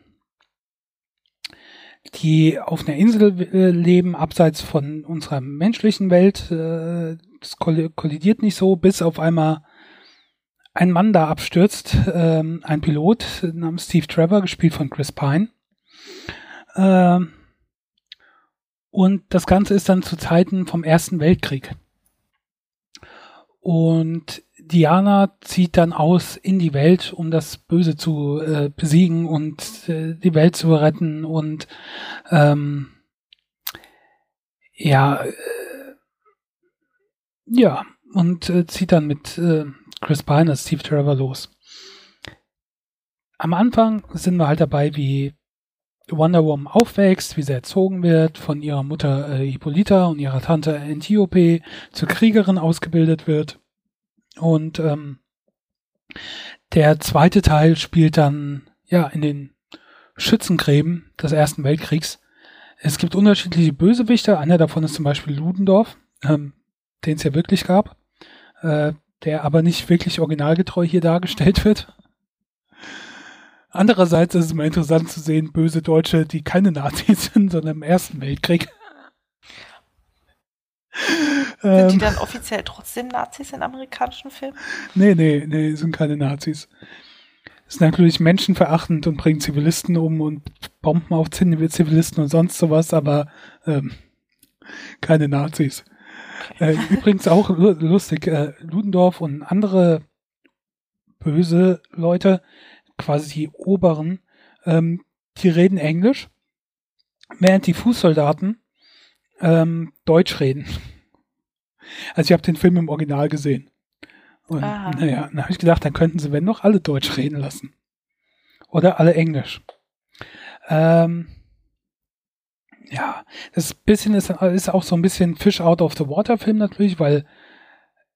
die auf einer Insel äh, leben, abseits von unserer menschlichen Welt. Äh, das koll- kollidiert nicht so, bis auf einmal ein Mann da abstürzt, ähm, ein Pilot namens Steve Trevor, gespielt von Chris Pine. Ähm, und das Ganze ist dann zu Zeiten vom Ersten Weltkrieg. Und Diana zieht dann aus in die Welt, um das Böse zu äh, besiegen und äh, die Welt zu retten und ähm, ja, äh, ja, und äh, zieht dann mit äh, Chris Pine als Steve Trevor los. Am Anfang sind wir halt dabei, wie Wonder Woman aufwächst, wie sie erzogen wird, von ihrer Mutter äh, Hippolyta und ihrer Tante Antiope zur Kriegerin ausgebildet wird. Und ähm, der zweite Teil spielt dann ja in den Schützengräben des Ersten Weltkriegs. Es gibt unterschiedliche Bösewichte. Einer davon ist zum Beispiel Ludendorff, ähm, den es ja wirklich gab, äh, der aber nicht wirklich originalgetreu hier dargestellt wird. Andererseits ist es immer interessant zu sehen, böse Deutsche, die keine Nazis sind, sondern im Ersten Weltkrieg. Sind die Ähm, dann offiziell trotzdem Nazis in amerikanischen Filmen? Nee, nee, nee, sind keine Nazis. Ist natürlich menschenverachtend und bringen Zivilisten um und Bomben auf Zivil- Zivilisten und sonst sowas, aber ähm, keine Nazis. Äh, übrigens auch lu- lustig, äh, Ludendorff und andere böse Leute, quasi die Oberen, ähm, die reden Englisch, während die Fußsoldaten ähm, Deutsch reden. Also ich habe den Film im Original gesehen. Und Aha. naja, dann habe ich gedacht, dann könnten sie, wenn noch, alle Deutsch reden lassen. Oder alle Englisch. Ähm, ja, das bisschen ist, ist auch so ein bisschen Fish out of the water Film natürlich, weil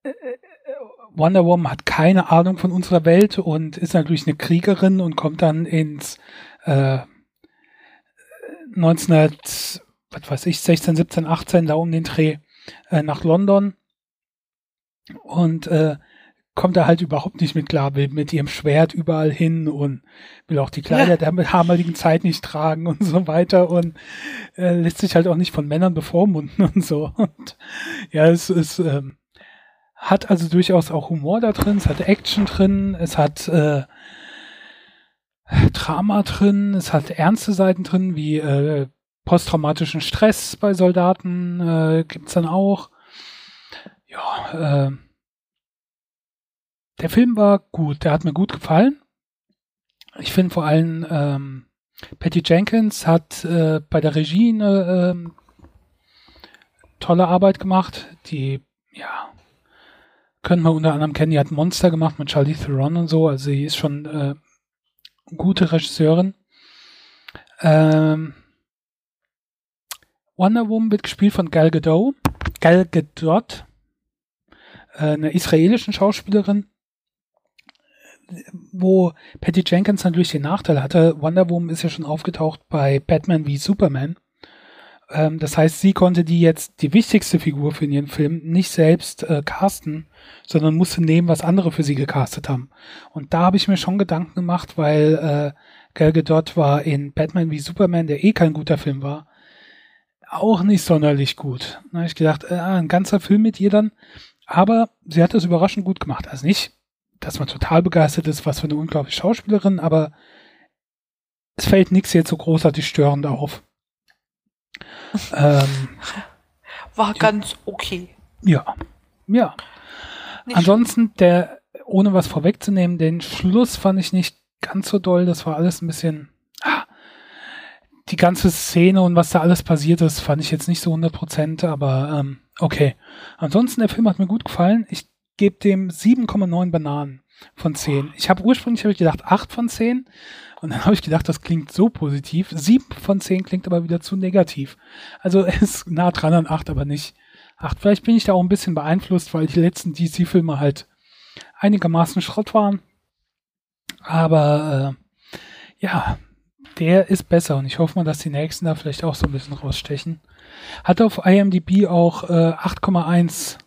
äh, äh, Wonder Woman hat keine Ahnung von unserer Welt und ist natürlich eine Kriegerin und kommt dann ins äh, 1900, was weiß ich, 16, 17, 18, da um den Dreh äh, nach London und äh, kommt da halt überhaupt nicht mit klar, will mit ihrem Schwert überall hin und will auch die Kleider Ja. der damaligen Zeit nicht tragen und so weiter und äh, lässt sich halt auch nicht von Männern bevormunden und so. Und ja, es ist ähm, hat also durchaus auch Humor da drin, es hat Action drin, es hat äh, Drama drin, es hat ernste Seiten drin, wie äh, posttraumatischen Stress bei Soldaten äh, gibt's dann auch. Ja, äh, der Film war gut, der hat mir gut gefallen. Ich finde vor allem ähm, Patty Jenkins hat äh, bei der Regie eine ähm, tolle Arbeit gemacht. Die, ja, können wir unter anderem kennen, die hat Monster gemacht mit Charlize Theron und so, also sie ist schon äh, gute Regisseurin. Ähm, Wonder Woman wird gespielt von Gal Gadot. Gal Gadot, äh, einer israelischen Schauspielerin, wo Patty Jenkins natürlich den Nachteil hatte. Wonder Woman ist ja schon aufgetaucht bei Batman wie Superman. Ähm, das heißt, sie konnte die jetzt, die wichtigste Figur für ihren Film, nicht selbst äh, casten, sondern musste nehmen, was andere für sie gecastet haben. Und da habe ich mir schon Gedanken gemacht, weil äh, Gal Gadot war in Batman wie Superman, der eh kein guter Film war, auch nicht sonderlich gut. Da habe ich gedacht, äh, ein ganzer Film mit ihr dann. Aber sie hat das überraschend gut gemacht. Also nicht, dass man total begeistert ist, was für eine unglaubliche Schauspielerin, aber es fällt nichts jetzt so großartig störend auf. ähm, War ganz okay. Ja, ja. Nicht Ansonsten, der, ohne was vorwegzunehmen, den Schluss fand ich nicht ganz so doll. Das war alles ein bisschen. Die ganze Szene und was da alles passiert ist, fand ich jetzt nicht so 100%, aber ähm, okay. Ansonsten, der Film hat mir gut gefallen. Ich gebe dem 7,9 Bananen von 10. Ich habe ursprünglich hab ich gedacht 8 von 10 und dann habe ich gedacht, das klingt so positiv. 7 von 10 klingt aber wieder zu negativ. Also er ist nah dran an 8, aber nicht 8. Vielleicht bin ich da auch ein bisschen beeinflusst, weil die letzten DC-Filme halt einigermaßen Schrott waren. Aber äh, ja, der ist besser und ich hoffe mal, dass die nächsten da vielleicht auch so ein bisschen rausstechen. Hat auf IMDb auch äh, 8,1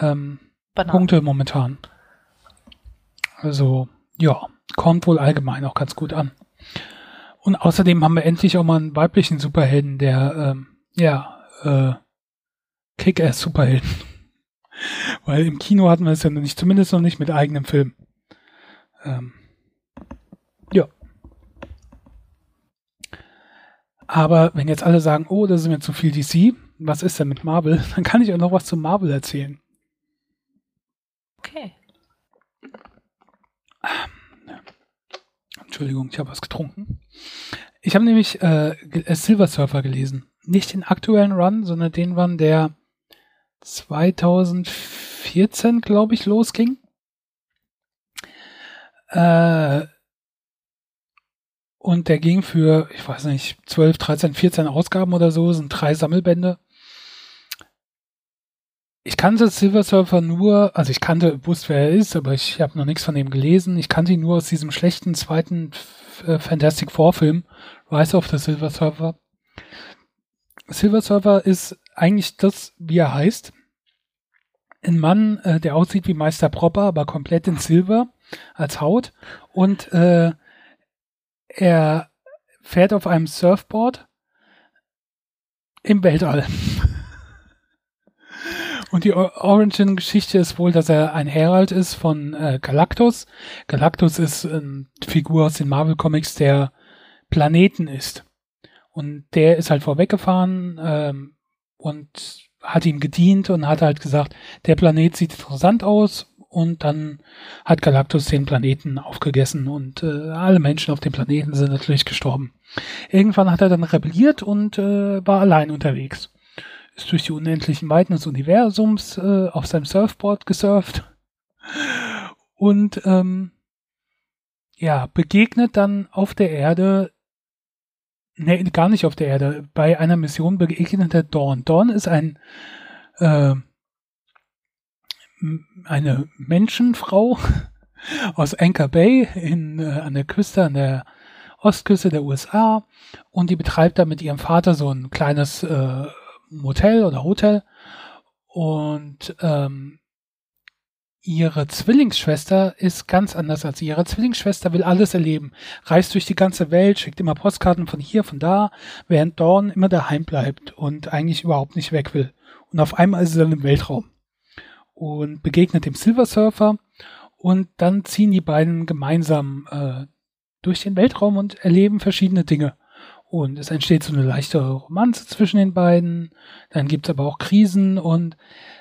ähm, Punkte momentan. Also, ja, kommt wohl allgemein auch ganz gut an. Und außerdem haben wir endlich auch mal einen weiblichen Superhelden, der, ähm, ja, äh, Kick-Ass-Superhelden. Weil im Kino hatten wir es ja noch nicht, zumindest noch nicht mit eigenem Film. Ähm, ja. Aber wenn jetzt alle sagen, oh, das ist mir zu viel DC, was ist denn mit Marvel, dann kann ich auch noch was zu Marvel erzählen. Okay. Entschuldigung, ich habe was getrunken. Ich habe nämlich äh, Silver Surfer gelesen. Nicht den aktuellen Run, sondern den Run, der 2014, glaube ich, losging. Äh, und der ging für, ich weiß nicht, 12, 13, 14 Ausgaben oder so, sind drei Sammelbände ich kannte Silver Surfer nur, also ich kannte, wusste, wer er ist, aber ich habe noch nichts von ihm gelesen. Ich kannte ihn nur aus diesem schlechten zweiten äh, Fantastic Four Film, Rise of the Silver Surfer. Silver Surfer ist eigentlich das, wie er heißt. Ein Mann, äh, der aussieht wie Meister Propper, aber komplett in Silber als Haut. Und äh, er fährt auf einem Surfboard im Weltall. Und die Origin-Geschichte ist wohl, dass er ein Herald ist von äh, Galactus. Galactus ist eine Figur aus den Marvel Comics, der Planeten ist. Und der ist halt vorweggefahren ähm, und hat ihm gedient und hat halt gesagt, der Planet sieht interessant aus. Und dann hat Galactus den Planeten aufgegessen und äh, alle Menschen auf dem Planeten sind natürlich gestorben. Irgendwann hat er dann rebelliert und äh, war allein unterwegs ist durch die unendlichen Weiten des Universums äh, auf seinem Surfboard gesurft und ähm, ja, begegnet dann auf der Erde, ne, gar nicht auf der Erde, bei einer Mission begegnet er Dawn. Dawn ist ein äh, eine Menschenfrau aus Anchor Bay in, äh, an der Küste, an der Ostküste der USA und die betreibt da mit ihrem Vater so ein kleines äh, Motel oder Hotel und ähm, ihre Zwillingsschwester ist ganz anders als sie. Ihre Zwillingsschwester will alles erleben, reist durch die ganze Welt, schickt immer Postkarten von hier, von da, während Dawn immer daheim bleibt und eigentlich überhaupt nicht weg will. Und auf einmal ist sie dann im Weltraum und begegnet dem Silver Surfer und dann ziehen die beiden gemeinsam äh, durch den Weltraum und erleben verschiedene Dinge. Und es entsteht so eine leichte Romanze zwischen den beiden. Dann gibt's aber auch Krisen und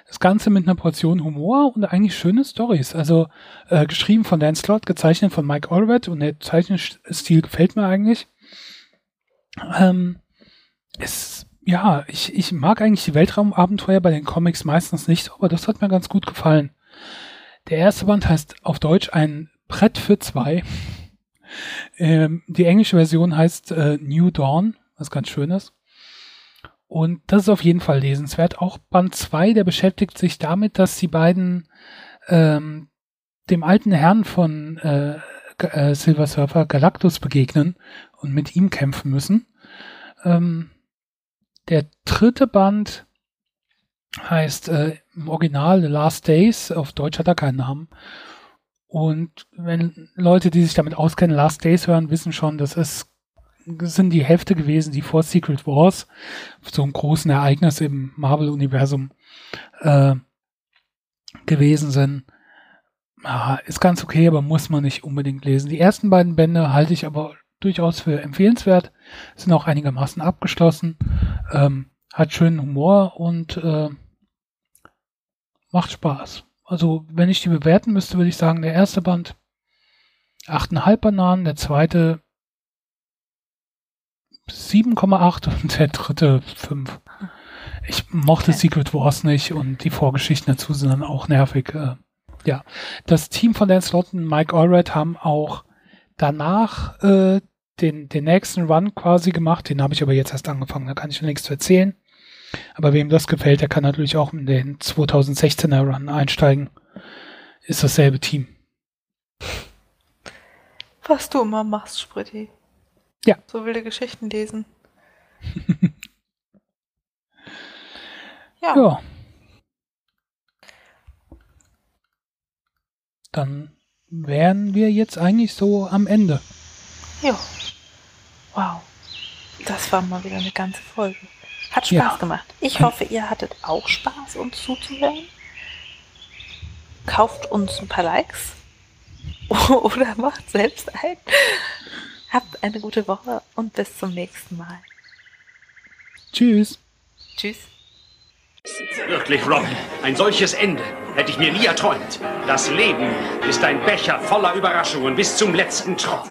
das Ganze mit einer Portion Humor und eigentlich schöne Stories. Also äh, geschrieben von Dan Slott, gezeichnet von Mike Allred und der Zeichenstil gefällt mir eigentlich. Ähm, es, ja, ich, ich mag eigentlich die Weltraumabenteuer bei den Comics meistens nicht, aber das hat mir ganz gut gefallen. Der erste Band heißt auf Deutsch ein Brett für zwei. Ähm, die englische Version heißt äh, New Dawn, was ganz schön ist. Und das ist auf jeden Fall lesenswert. Auch Band 2, der beschäftigt sich damit, dass die beiden ähm, dem alten Herrn von äh, äh, Silver Surfer Galactus begegnen und mit ihm kämpfen müssen. Ähm, Der dritte Band heißt äh, im Original The Last Days, auf Deutsch hat er keinen Namen. Und wenn Leute, die sich damit auskennen, Last Days hören, wissen schon, das ist sind die Hälfte gewesen, die vor Secret Wars, so einem großen Ereignis im Marvel-Universum äh, gewesen sind. Ja, ist ganz okay, aber muss man nicht unbedingt lesen. Die ersten beiden Bände halte ich aber durchaus für empfehlenswert, sind auch einigermaßen abgeschlossen, ähm, hat schönen Humor und äh, macht Spaß. Also, wenn ich die bewerten müsste, würde ich sagen, der erste Band 8,5 Bananen, der zweite 7,8 und der dritte 5. Ich mochte okay. Secret Wars nicht und die Vorgeschichten dazu sind dann auch nervig. Äh, ja, das Team von Dan Slott und Mike Allred haben auch danach äh, den, den nächsten Run quasi gemacht. Den habe ich aber jetzt erst angefangen, da kann ich noch nichts zu erzählen. Aber wem das gefällt, der kann natürlich auch in den 2016er Run einsteigen. Ist dasselbe Team. Was du immer machst, Spritti. Ja. So wilde Geschichten lesen. ja. ja. Dann wären wir jetzt eigentlich so am Ende. Ja. Wow. Das war mal wieder eine ganze Folge. Hat Spaß ja. gemacht. Ich hoffe, ihr hattet auch Spaß, uns zuzuhören. Kauft uns ein paar Likes. Oder macht selbst ein. Habt eine gute Woche und bis zum nächsten Mal. Tschüss. Tschüss. Wirklich, Robin, ein solches Ende hätte ich mir nie erträumt. Das Leben ist ein Becher voller Überraschungen bis zum letzten Tropfen.